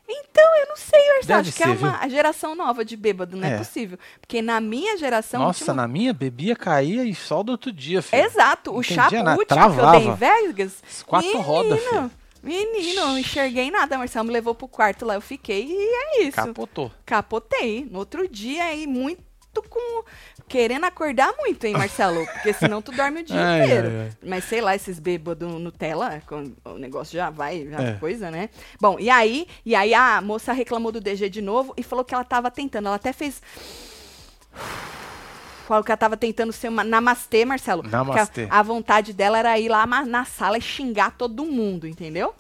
Então, eu não sei. Deve Acho que é uma geração nova de bêbado, não é, É. possível. Porque na minha geração. Nossa, na minha bebia, caía e só do outro dia, filho. Exato. O Entendia chapo nada, último que eu dei em travava. Vegas. Quatro rodas, filho. Menino, não enxerguei nada. Marcelo me levou pro quarto lá, eu fiquei e é isso. Capotou. Capotei. No outro dia, aí, muito com. Querendo acordar muito, hein, Marcelo? Porque senão tu dorme o dia Ai, inteiro. ai, ai. Mas sei lá, esses bêbados Nutella, o negócio já vai, já É. coisa, né? Bom, e aí, e aí a moça reclamou do DG de novo e falou que ela tava tentando. Ela até fez. Falou que ela tava tentando ser uma namastê, Marcelo. Namastê. A, a vontade dela era ir lá na sala e xingar todo mundo, entendeu?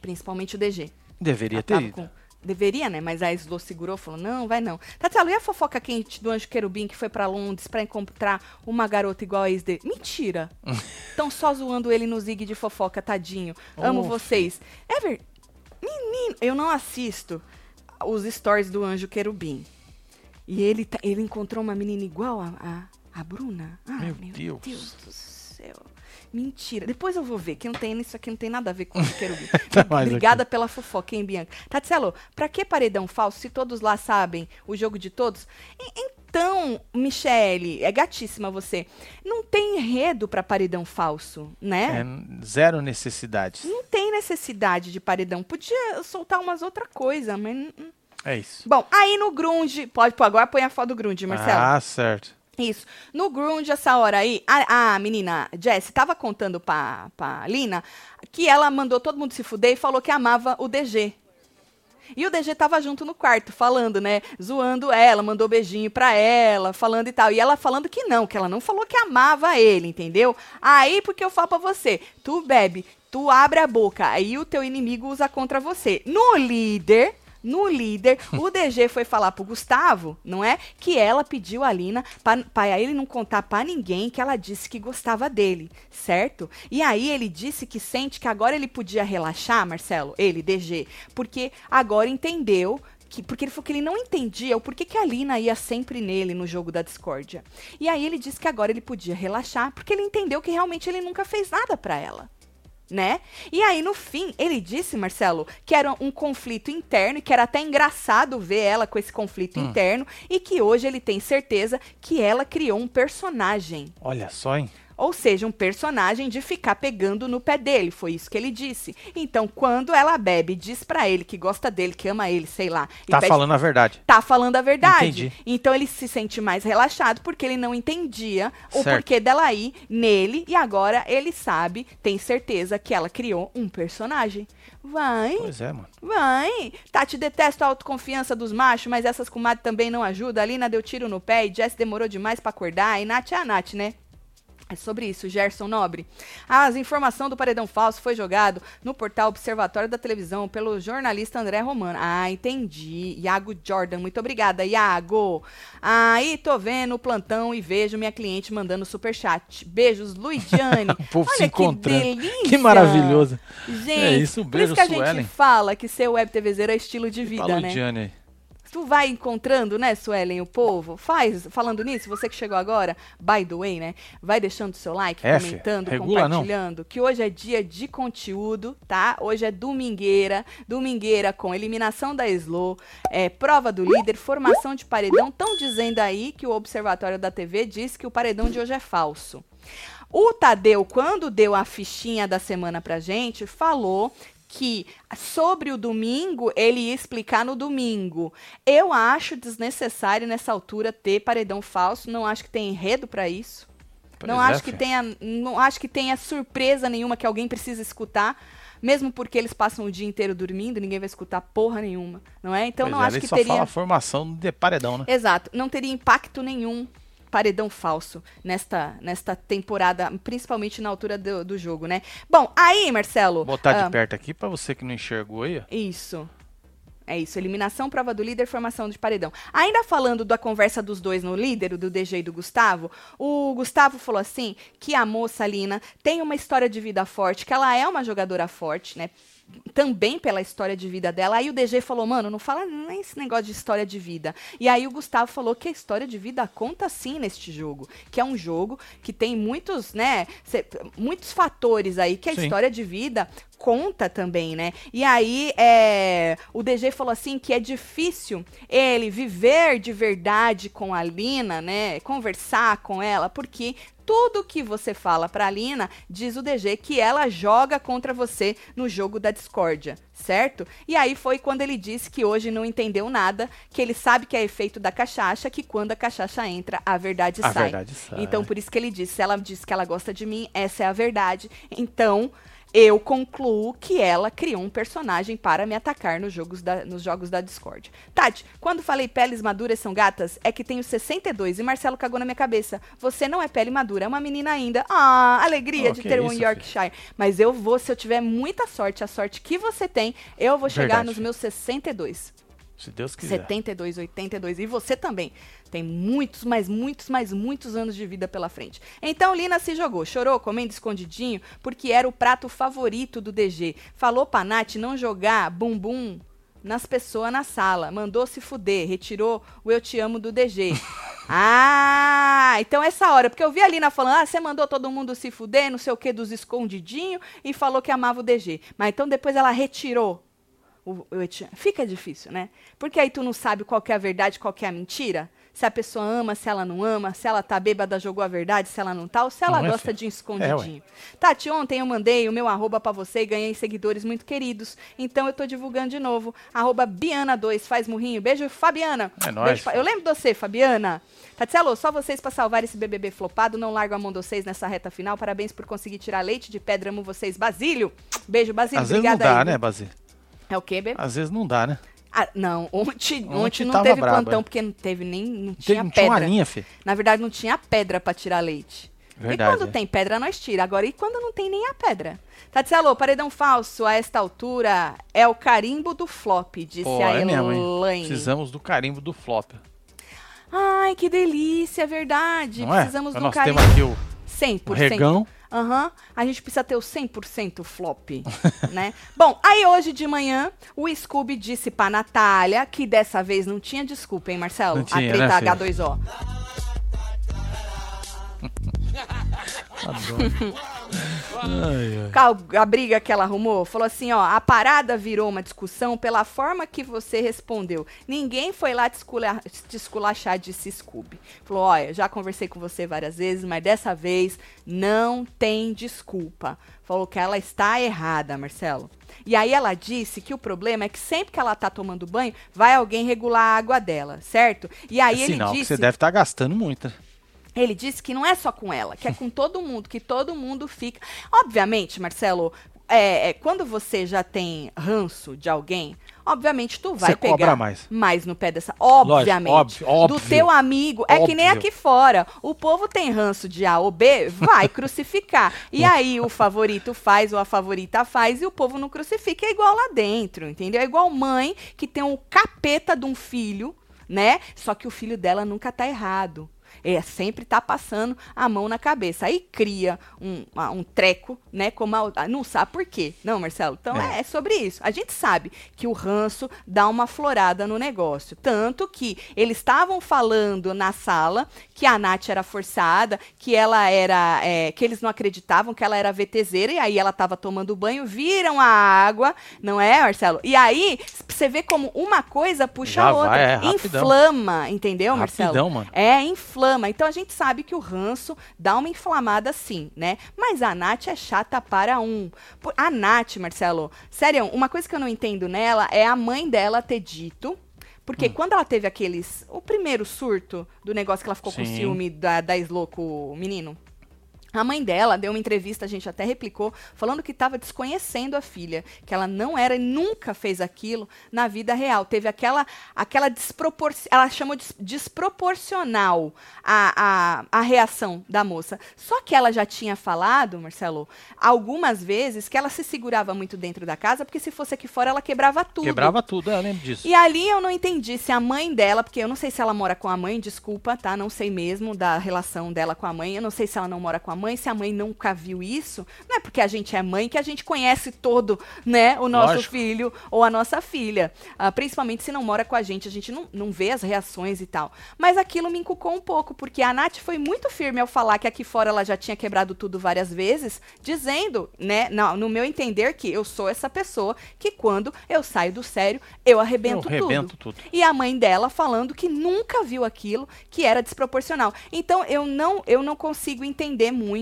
Principalmente o DG. Deveria Ela ter ido. com- Deveria, né? Mas a Slo segurou, falou, não, vai não. Tatiana, e a fofoca quente do Anjo Querubim que foi pra Londres pra encontrar uma garota igual a ex dele? Mentira! Estão só zoando ele no zig de fofoca, tadinho. Amo Oh, vocês. É ver... Menino, eu não assisto os stories do Anjo Querubim. E ele, tá- ele encontrou uma menina igual a, a, a Bruna? Ah, Meu meu, Deus. Deus. do céu. Mentira. Depois eu vou ver, que não tem, isso aqui não tem nada a ver com o Querubim. Tá mais Obrigada pela fofoca, hein, Bianca? Tatselo, pra que paredão falso se todos lá sabem o jogo de todos? E- Então, Michele, é gatíssima você. Não tem enredo pra paredão falso, né? É, zero necessidades. Não tem necessidade de paredão. Podia soltar umas outra coisa, mas. É isso. Bom, aí no Grunge. Pode pôr, agora põe a foto do Grunge, Marcelo. Ah, certo. Isso. No Grunge, essa hora aí, a, a menina Jessie tava contando pra, pra Lina que ela mandou todo mundo se fuder e falou que amava o DG. E o DG tava junto no quarto, falando, né? Zoando ela, mandou beijinho pra ela, falando e tal. E ela falando que não, que ela não falou que amava ele, entendeu? Aí, porque eu falo pra você, tu bebe, tu abre a boca, aí o teu inimigo usa contra você. No líder, no líder, o DG foi falar pro Gustavo, não é? Que ela pediu a Lina pra ele não contar pra ninguém que ela disse que gostava dele, certo? E aí ele disse que sente que agora ele podia relaxar, Marcelo, ele, DG, porque agora entendeu que- porque ele falou que ele não entendia o porquê que a Lina ia sempre nele no jogo da discórdia. E aí ele disse que agora ele podia relaxar, porque ele entendeu que realmente ele nunca fez nada pra ela né? E aí, no fim, ele disse, Marcelo, que era um conflito interno e que era até engraçado ver ela com esse conflito interno e que hoje ele tem certeza que ela criou um personagem. Olha só, hein? Ou seja, um personagem de ficar pegando no pé dele, foi isso que ele disse. Então, quando ela bebe diz pra ele que gosta dele, que ama ele, sei lá, Tá pede- falando a verdade. tá falando a verdade. Entendi. Então ele se sente mais relaxado porque ele não entendia o Certo. porquê dela ir nele e agora ele sabe, tem certeza que ela criou um personagem. Vai, Pois é, mano. vai. Tati detesta a autoconfiança dos machos, mas essas comadres também não ajudam. A Lina deu tiro no pé e Jess demorou demais pra acordar. E Nath é a Nath, né? É sobre isso, Gerson Nobre. As informação do paredão falso foi jogado no portal Observatório da Televisão pelo jornalista André Romano. Ah, entendi. Iago Jordan, muito obrigada, Iago. Aí tô vendo o plantão e vejo minha cliente mandando superchat. Beijos, Luidiane. O povo Olha se encontrando. Que, delícia. Que maravilhoso. Gente, É isso, um por isso beijo, que a gente fala que ser web TVzeiro é estilo de vida, o né? Aí. Tu vai encontrando, né, Suelen, o povo? Faz, falando nisso, você que chegou agora, by the way, né? Vai deixando seu like, É, fi, comentando, regula não. compartilhando, que hoje é dia de conteúdo, tá? Hoje é domingueira, domingueira com eliminação da Slow, é, prova do líder, formação de paredão. Estão dizendo aí que o Observatório da TV diz que o paredão de hoje é falso. O Tadeu, quando deu a fichinha da semana pra gente, falou que sobre o domingo ele ia explicar no domingo. Eu acho desnecessário nessa altura ter paredão falso, não acho que tem enredo pra isso. Não é, acho que fi. tenha, não acho que tenha surpresa nenhuma que alguém precisa escutar. Mesmo porque eles passam o dia inteiro dormindo, ninguém vai escutar porra nenhuma, não é? Então Pois não é, acho que só teria fala a formação de paredão, né? Exato, não teria impacto nenhum paredão falso nesta, nesta temporada, principalmente na altura do, do jogo, né? Bom, aí, Marcelo. Vou botar ah, de perto aqui pra você que não enxergou aí. Isso. É isso, eliminação, prova do líder, formação de paredão. Ainda falando da conversa dos dois no líder, do DG e do Gustavo, o Gustavo falou assim que a moça Lina tem uma história de vida forte, que ela é uma jogadora forte, né? Também pela história de vida dela. Aí o DG falou, mano, não fala nem esse negócio de história de vida. E aí o Gustavo falou que a história de vida conta sim neste jogo. Que é um jogo que tem muitos, né? muitos fatores aí que a Sim. história de vida conta também, né? E aí é, o DG falou assim que é difícil ele viver de verdade com a Lina, né? Conversar com ela, porque tudo que você fala pra Lina, diz o DG que ela joga contra você no jogo da discórdia, certo? E aí foi quando ele disse que hoje não entendeu nada, que ele sabe que é efeito da cachaça, que quando a cachaça entra, a verdade A sai. verdade sai. Então por isso que ele disse, se ela diz que ela gosta de mim, essa é a verdade. Então eu concluo que ela criou um personagem para me atacar nos jogos da, nos jogos da Discord. Tati, quando falei peles maduras são gatas, é que tenho 62 e Marcelo cagou na minha cabeça. Você não é pele madura, é uma menina ainda. Ah, alegria Oh, de ter um isso, Yorkshire. Mas eu vou, se eu tiver muita sorte, a sorte que você tem, eu vou chegar Verdade. nos meus 62. Se Deus quiser. 72, 82. E você também. Tem muitos, mas muitos, mas muitos anos de vida pela frente. Então Lina se jogou, chorou, comendo escondidinho, porque era o prato favorito do DG. Falou pra Nath não jogar bumbum nas pessoas na sala. Mandou se fuder, retirou o eu te amo do DG. Ah, então essa hora, porque eu vi a Lina falando, ah, você mandou todo mundo se fuder, não sei o que, dos escondidinhos, e falou que amava o DG. Mas então depois ela retirou o, o eti- Fica difícil, né? Porque aí tu não sabe qual que é a verdade, qual que é a mentira. Se a pessoa ama, se ela não ama, se ela tá bêbada, jogou a verdade, se ela não tá, ou se ela Não é, gosta filho? de um escondidinho. É, Tati, ontem eu mandei o meu arroba pra você e ganhei seguidores muito queridos. Então eu tô divulgando de novo. Arroba Biana2, faz murrinho. Beijo, Fabiana. É nóis, Beijo, Fa- eu lembro de você, Fabiana. Tatielo, só vocês pra salvar esse BBB flopado. Não largo a mão de vocês nessa reta final. Parabéns por conseguir tirar leite de pedra. Amo vocês. Basílio. Beijo, Basílio. Às vezes não Obrigada dá, aí, né? Basílio? É o quê, bebê? Às vezes não dá, né? Ah, não, ontem, ontem, Ontem não teve brabo, plantão, é. porque não teve nem. Não tinha não tinha uma pedra. linha, filho. Na verdade, não tinha pedra pra tirar leite. Verdade, e quando é. tem pedra, nós tira. Agora, e quando não tem nem a pedra? Tatielo, paredão falso, a esta altura, é o carimbo do flop, disse Pô, a é? Elaine. Precisamos do carimbo do flop. Ai, que delícia, é verdade. Não é? Precisamos do nós carimbo. temos aqui o 100%. o regão. Aham. A gente precisa ter o 100% flop, né? Bom, aí hoje de manhã, o Scooby disse pra Natália que dessa vez não tinha desculpa, hein, Marcelo? Não tinha, a treta né, filho? H2O. Ai, ai. Cal- A briga que ela arrumou, falou assim, ó, a parada virou uma discussão pela forma que você respondeu. Ninguém foi lá te, escula te esculachar, disse Scooby. Falou, olha, já conversei com você várias vezes, mas dessa vez não tem desculpa. Falou que ela está errada, Marcelo. E aí ela disse que o problema é que sempre que ela tá tomando banho, vai alguém regular a água dela, certo? E aí É ele sinal que disse... você deve estar gastando muito. Ele disse que não é só com ela, que é com todo mundo, que todo mundo fica. Obviamente, Marcelo, é, é, quando você já tem ranço de alguém, obviamente tu vai Você pegar mais. no pé dessa. Obviamente. óbvio, óbvio. Do teu amigo. É que nem Óbvio. aqui fora. O povo tem ranço de A ou B, vai crucificar. E aí o favorito faz ou a favorita faz e o povo não crucifica. É igual lá dentro, entendeu? É igual mãe que tem um capeta de um filho, né? Só que o filho dela nunca tá errado. É, sempre tá passando a mão na cabeça. Aí cria um, um treco, né? Como a, não sabe por quê. Não, Marcelo? Então é. É. é sobre isso. A gente sabe que o ranço dá uma florada no negócio. Tanto que eles estavam falando na sala que a Nath era forçada, que ela era. é, que eles não acreditavam que ela era VTZera, e aí ela tava tomando banho, viram a água, não é, Marcelo? E aí, você vê como uma coisa puxa Já a outra. vai, é, rapidão. inflama, entendeu, Marcelo? Rapidão, mano. É, inflama. Então a gente sabe que o ranço dá uma inflamada sim, né? Mas a Nath é chata para um. A Nath, Marcelo, sério, uma coisa que eu não entendo nela é a mãe dela ter dito. Porque Hum. quando ela teve aqueles. O primeiro surto do negócio que ela ficou com Sim. ciúme da, da Slo com o menino. A mãe dela deu uma entrevista, a gente até replicou, falando que estava desconhecendo a filha, que ela não era e nunca fez aquilo na vida real. Teve aquela, aquela desproporção, ela chamou de desproporcional a, a, a reação da moça. Só que ela já tinha falado, Marcelo, algumas vezes que ela se segurava muito dentro da casa, porque se fosse aqui fora ela quebrava tudo. Quebrava tudo, eu lembro disso. E ali eu não entendi se a mãe dela, porque eu não sei se ela mora com a mãe, desculpa, tá? Não sei mesmo da relação dela com a mãe. Eu não sei se ela não mora com a mãe mãe, se a mãe nunca viu isso, não é porque a gente é mãe que a gente conhece todo, né, o nosso Lógico. filho ou a nossa filha. Ah, principalmente se não mora com a gente, a gente não, não vê as reações e tal. Mas aquilo me encucou um pouco, porque a Nath foi muito firme ao falar que aqui fora ela já tinha quebrado tudo várias vezes, dizendo, né, não, no meu entender, que eu sou essa pessoa que quando eu saio do sério, eu arrebento, Eu arrebento tudo. tudo. E a mãe dela falando que nunca viu aquilo, que era desproporcional. Então eu não, eu não consigo entender muito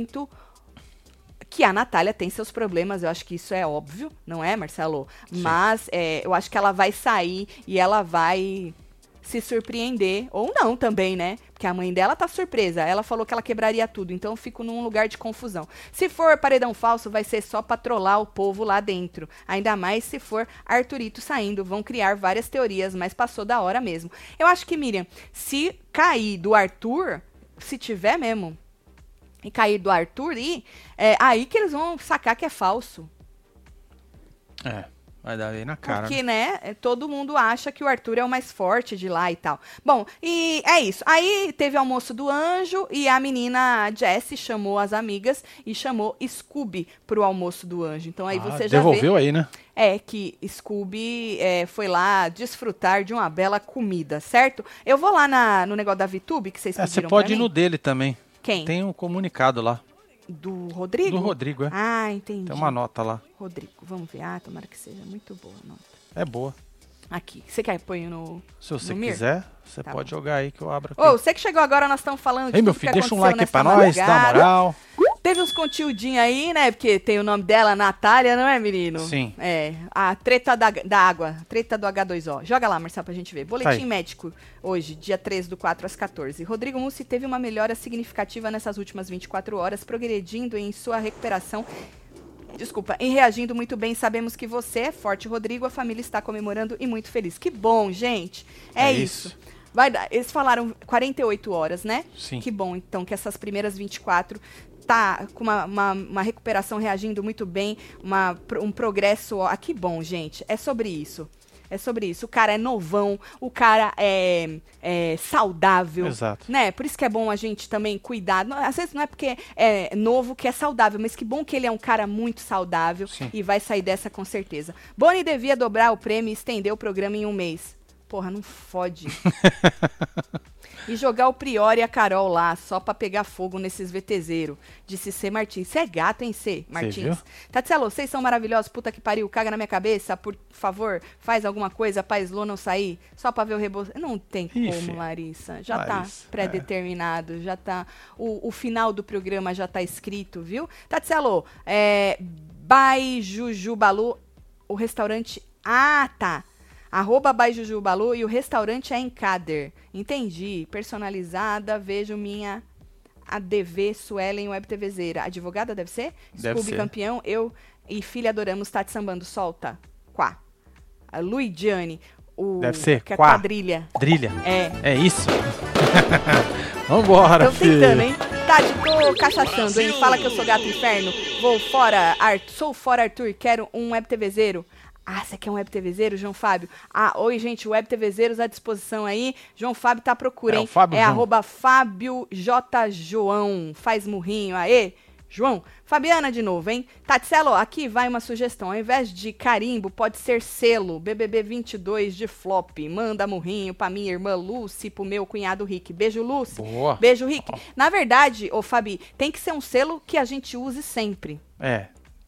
que a Natália tem seus problemas, eu acho que isso é óbvio, não é, Marcelo? Mas é, eu acho que ela vai sair e ela vai se surpreender, ou não também, né? Porque a mãe dela tá surpresa, ela falou que ela quebraria tudo, então eu fico num lugar de confusão. Se for paredão falso, vai ser só pra trollar o povo lá dentro. Ainda mais se for Arthurito saindo, vão criar várias teorias, mas passou da hora mesmo. Eu acho que, Miriam, se cair do Arthur, se tiver mesmo, e cair do Arthur, e é aí que eles vão sacar que é falso. É, vai dar aí na cara. Porque, né? né, é, todo mundo acha que o Arthur é o mais forte de lá e tal. Bom, e é isso. Aí teve o almoço do anjo e a menina Jessie chamou as amigas e chamou Scooby pro almoço do anjo. Então aí Ah, você já vê devolveu aí, né? é que Scooby é, foi lá desfrutar de uma bela comida, certo? Eu vou lá na- no negócio da VTube que vocês É, pediram você pode ir no dele também. Quem? Tem um comunicado lá. Do Rodrigo? Do Rodrigo, é. Ah, entendi. Tem uma nota lá. Rodrigo, vamos ver. Ah, tomara que seja muito boa a nota. É boa. Aqui. Você quer pôr no. Se você No quiser, você Tá pode bom. jogar aí que eu abro aqui. Ô, você que chegou agora, nós estamos falando de Ei, meu filho, deixa um like pra nós, dá moral. Teve uns conteúdinhos aí, né? Porque tem o nome dela, Natália, não é, menino? Sim. É, a treta da, da água, treta do H2O. Joga lá, Marcelo, pra gente ver. Boletim Tá médico, hoje, dia 13 do 4 às 14. Rodrigo Mussi teve uma melhora significativa nessas últimas 24 horas, progredindo em sua recuperação Desculpa, em reagindo muito bem, sabemos que você é forte, Rodrigo. A família está comemorando e muito feliz. Que bom, gente. É, É isso. isso. Vai. Eles falaram 48 horas, né? Sim. Que bom, então, que essas primeiras 24 tá com uma, uma, uma recuperação reagindo muito bem, uma, um progresso. ó, Ah, que bom, gente. É sobre isso. É sobre isso. O cara é novão, o cara é, é saudável. Exato. Né? Por isso que é bom a gente também cuidar. Às vezes não é porque é novo que é saudável, mas que bom que ele é um cara muito saudável Sim. e vai sair dessa com certeza. Boni devia dobrar o prêmio e estender o programa em um mês. Porra, não fode. E jogar o Prior e a Carol lá, só pra pegar fogo nesses VTZeiro. Disse C. Martins. Você é gato, hein, C. Martins? Tatselo, vocês são maravilhosos. Puta que pariu. Caga na minha cabeça. Por favor, faz alguma coisa pra Slow não sair. Só pra ver o reboço. Não tem Ih, como. Larissa. Já Larissa, tá pré-determinado. Já tá. O, o final do programa já tá escrito, viu? Tatselo, é. Bai Jujubalu, o restaurante. Ah, tá. Arroba by Jujubalu e o restaurante é em Cader. Entendi. Personalizada, vejo minha ADV Suelen Web TVzeira. Advogada deve ser? Deve Scooby ser. campeão, eu e filha adoramos Tati sambando. Solta. Quá. A Luidiane. O, Deve ser que é quá. quadrilha. Trilha. É. É isso. Vambora, Tô tentando, hein? Tati, tô cachaçando, hein? Fala que eu sou gato inferno. Vou fora, Arthur. Sou fora, Arthur. Quero um web TVzeiro. Ah, você quer um web TVzeiro, João Fábio? Ah, oi, gente, web TVzeiros à disposição aí. João Fábio tá à procura, É, Fábio é arroba Fábio J. João. Faz murrinho, aê. João, Fabiana de novo, hein? Tatselo, aqui vai uma sugestão. Ao invés de carimbo, pode ser selo. BBB 22 de flop. Manda murrinho pra minha irmã Lucy, pro meu cunhado Rick. Beijo, Lucy. Boa. Beijo, Rick. Na verdade, ô Fabi, tem que ser um selo que a gente use sempre. É.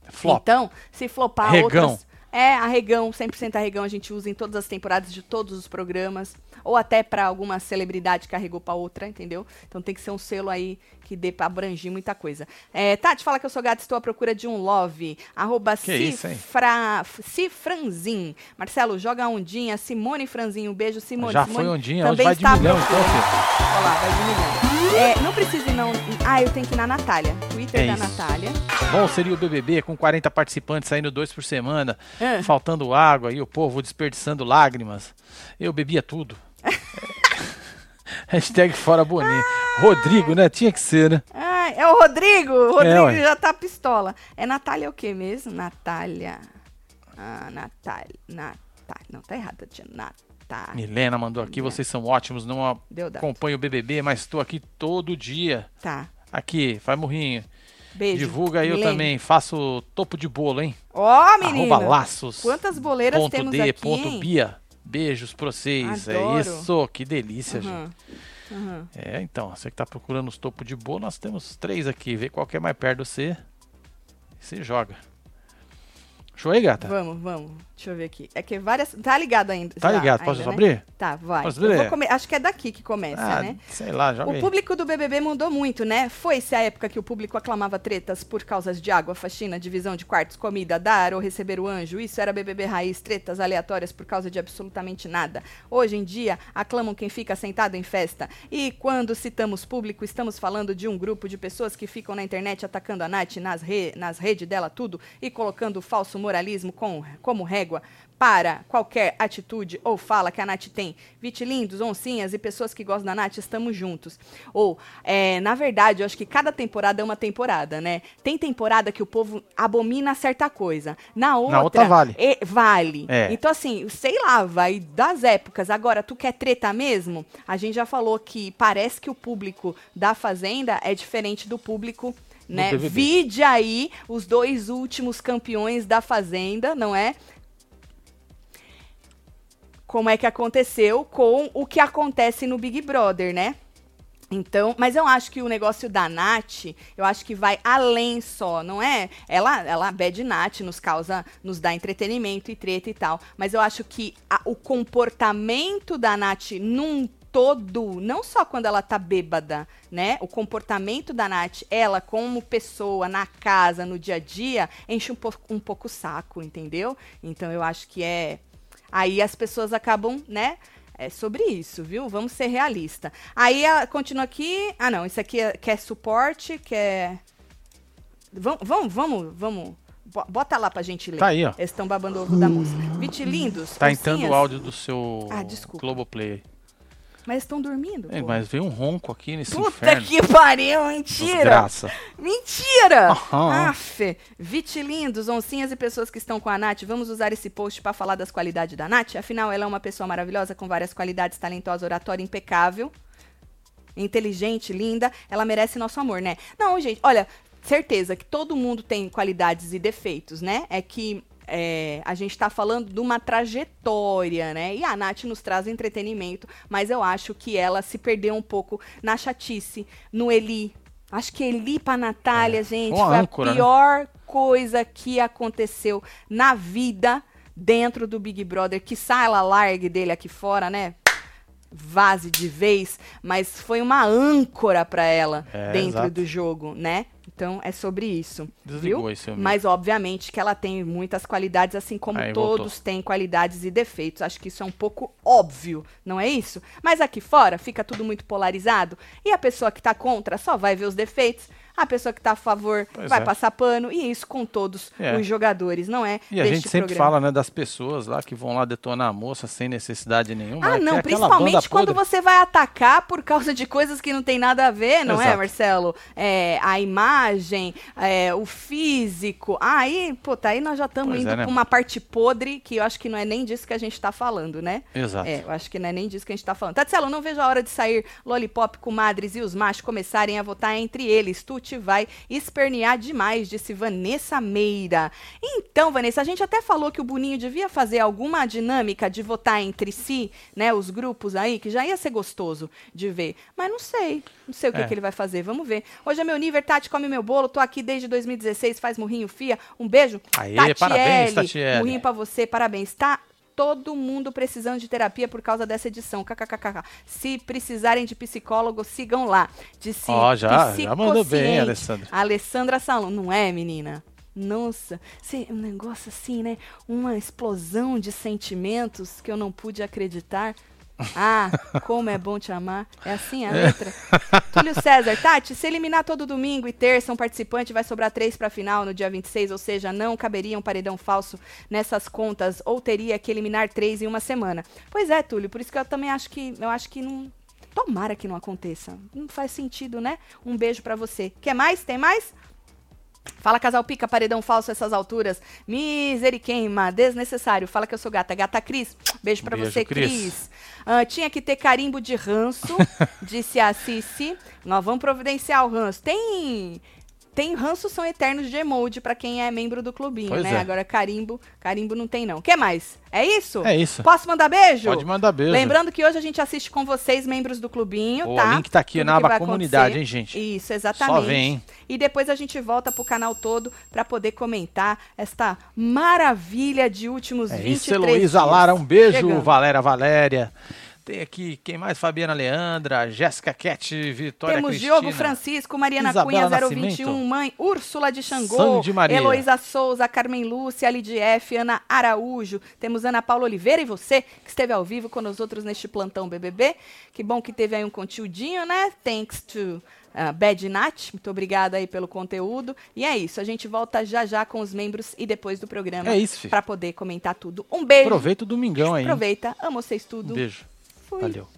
Flop. Então, se flopar Regão. outras... É, arregão, 100% arregão a gente usa em todas as temporadas de todos os programas. Ou até pra alguma celebridade que arregou pra outra, entendeu? Então tem que ser um selo aí que dê pra abranger muita coisa. É, Tati, fala que eu sou gata, estou à procura de um love. Arroba hein? Cifra, Cifranzin. Marcelo, joga a ondinha. Simone Franzinho, um beijo, Simone. Já Simone foi ondinha, hoje também vai de milhão, então. Olha lá, vai de milhão. É, não precisa ir não... Ah, eu tenho que ir na Natália. Twitter É da isso. Natália. Bom seria o BBB com 40 participantes saindo dois por semana, Ah. faltando água e o povo desperdiçando lágrimas. Eu bebia tudo. Hashtag fora Boninho. Rodrigo, né? Tinha que ser, né? Ah, é o Rodrigo. O Rodrigo ué. já tá pistola. É Natália o quê mesmo? Natália. Ah, Natália. Natália. Não, tá errado, tia. Natália. Milena mandou aqui, vocês são ótimos, não acompanho o BBB, mas estou aqui todo dia. Tá. Aqui, faz murrinho. Beijo. Divulga aí, eu também faço topo de bolo, hein? Ó, menina. Arroba laços. Quantas boleiras ponto temos D, aqui, ponto hein? Bia. Beijos pra vocês. Adoro. É isso, que delícia, gente. Uhum. Uhum. É, então, você que tá procurando os topos de bolo, nós temos três aqui. Vê qual que é mais perto de você. E você joga. Show aí, gata? Vamos, vamos. Deixa eu ver aqui. É que várias. Tá ligado ainda? Tá já, ligado? Posso ainda, né? abrir? Tá, vai. Posso abrir? come- Acho que é daqui que começa, Ah, né? sei lá, joga O público do BBB mudou muito, né? Foi-se a época que o público aclamava tretas por causas de água, faxina, divisão de quartos, comida, dar ou receber o anjo. Isso era BBB raiz, tretas aleatórias por causa de absolutamente nada. Hoje em dia, aclamam quem fica sentado em festa. E quando citamos público, estamos falando de um grupo de pessoas que ficam na internet atacando a Nath nas, re nas redes dela tudo e colocando o falso moralismo com, como régua para qualquer atitude ou fala que a Nath tem. Vitilindos, oncinhas e pessoas que gostam da Nath, estamos juntos. Ou, é, na verdade, eu acho que cada temporada é uma temporada, né? Tem temporada que o povo abomina certa coisa. Na outra, outra vale. e- vale. É. Então, assim, sei lá, vai das épocas. Agora, tu quer treta mesmo? A gente já falou que parece que o público da Fazenda é diferente do público. Né? BBB. Vide aí os dois últimos campeões da Fazenda, não é? como é que aconteceu com o que acontece no Big Brother, né? Então, mas eu acho que o negócio da Nath, eu acho que vai além só, não é? Ela, ela bad Nath nos causa, nos dá entretenimento e treta e tal. Mas eu acho que a- o comportamento da Nath num todo, não só quando ela tá bêbada, né? O comportamento da Nath, ela como pessoa, na casa, no dia a dia, enche um, po um pouco o saco, entendeu? Então eu acho que é. Aí as pessoas acabam, né? É sobre isso, viu? Vamos ser realista. Aí a- continua aqui. Ah, não, isso aqui é, quer suporte, quer. Vamos, vamos, vamos, vamos. Bo- Bota lá pra gente ler. Tá aí, ó. Eles estão babando o ovo da moça. Vitilindos. Tá entrando o áudio do seu Ah, desculpa. Globoplay. Mas estão dormindo. É, mas veio um ronco aqui nesse Puta inferno. que pariu, mentira! Desgraça. Mentira! Aham. Aff, vitilindos, oncinhas e pessoas que estão com a Nath, vamos usar esse post para falar das qualidades da Nath? Afinal, ela é uma pessoa maravilhosa, com várias qualidades, talentosa, oratória, impecável, inteligente, linda. Ela merece nosso amor, né? Não, gente, olha, certeza que todo mundo tem qualidades e defeitos, né? É que é, a gente tá falando de uma trajetória, né? E a Nath nos traz entretenimento, mas eu acho que ela se perdeu um pouco na chatice, no Eli. Acho que Eli pra Natália, gente, uma foi âncora, a né? pior coisa que aconteceu na vida dentro do Big Brother. Que ela largue dele aqui fora, né? Vaze de vez, mas foi uma âncora pra ela É, dentro exato. do jogo, né? Então é sobre isso. Desligou viu? esse. Mas obviamente que ela tem muitas qualidades, assim como Aí, todos voltou. têm qualidades e defeitos. Acho que isso é um pouco óbvio, não é isso? Mas aqui fora fica tudo muito polarizado e a pessoa que tá contra só vai ver os defeitos. A pessoa que tá a favor Pois vai é. passar pano, e isso com todos É. os jogadores, não é? E a gente sempre programa. fala, né, das pessoas lá que vão lá detonar a moça sem necessidade nenhuma. Ah, né, não, é principalmente quando podre. você vai atacar por causa de coisas que não tem nada a ver, não é, Exato. Marcelo? É, a imagem, é, o físico. Aí, puta, aí nós já estamos indo é, né? pra uma parte podre que eu acho que não é nem disso que a gente tá falando, né? Exato. É, eu acho que não é nem disso que a gente tá falando. Tatselo, não vejo a hora de sair Lollipop, Comadres e os machos começarem a votar entre eles. Tuti vai espernear demais, disse Vanessa Meira. Então, Vanessa, a gente até falou que o Boninho devia fazer alguma dinâmica de votar entre si, né, os grupos aí, que já ia ser gostoso de ver. Mas não sei, não sei o que, É. que ele vai fazer, vamos ver. Hoje é meu nível, Tati come meu bolo, tô aqui desde 2016, faz murrinho, fia. Um beijo. Aê, parabéns, Tatiele. Murrinho pra você, parabéns. Tá todo mundo precisando de terapia por causa dessa edição. KKKK. Se precisarem de psicólogo, sigam lá. Disse Ó, já- já mandou bem. Alessandra. Alessandra Salom, não é, menina? Nossa, um negócio assim, né? Uma explosão de sentimentos que eu não pude acreditar. Ah, como é bom te amar. É assim a letra? Túlio César, Tati, se eliminar todo domingo e terça um participante, vai sobrar três pra final no dia 26, ou seja, não caberia um paredão falso nessas contas, ou teria que eliminar três em uma semana. Pois é, Túlio, por isso que eu também acho que eu acho que não. Tomara que não aconteça. Não faz sentido, né? Um beijo pra você. Quer mais? Tem mais? Fala, casal pica, paredão falso essas alturas. Miseriqueima, desnecessário. Fala que eu sou gata. Gata Cris, beijo pra Beijo, você, Cris. Cris. Ah, tinha que ter carimbo de ranço, disse a Cici. Nós vamos providenciar o ranço. Tem. Tem ranço são eternos de emoji pra quem é membro do clubinho, Pois né? é. Agora carimbo, carimbo não tem não. que mais? É isso? É isso. Posso mandar beijo? Pode mandar beijo. Lembrando que hoje a gente assiste com vocês, membros do clubinho, O tá? link tá aqui Tudo na aba comunidade, acontecer. hein, gente? Isso, exatamente. Só vem, hein? E depois a gente volta pro canal todo pra poder comentar esta maravilha de últimos É 23 isso, Heloísa dias. Lara, um beijo, Chegamos. Valéria Valéria. Tem aqui, quem mais? Fabiana Leandra, Jéssica Cat, Vitória Temos Cristina. Diogo Francisco, Mariana Isabela Cunha, Nascimento. 021, Mãe, Úrsula de Xangô. Heloísa Souza, Carmen Lúcia, Lidy F, Ana Araújo, temos Ana Paula Oliveira e você, que esteve ao vivo com nós outros neste plantão BBB. Que bom que teve aí um conteúdinho, né? Thanks to uh, Bad Nat. Muito obrigada aí pelo conteúdo. E é isso, a gente volta já já com os membros e depois do programa É isso, para poder comentar tudo. Um beijo. Aproveita o domingão aí. Aproveita. Amo vocês tudo. Um beijo. Fui. Valeu.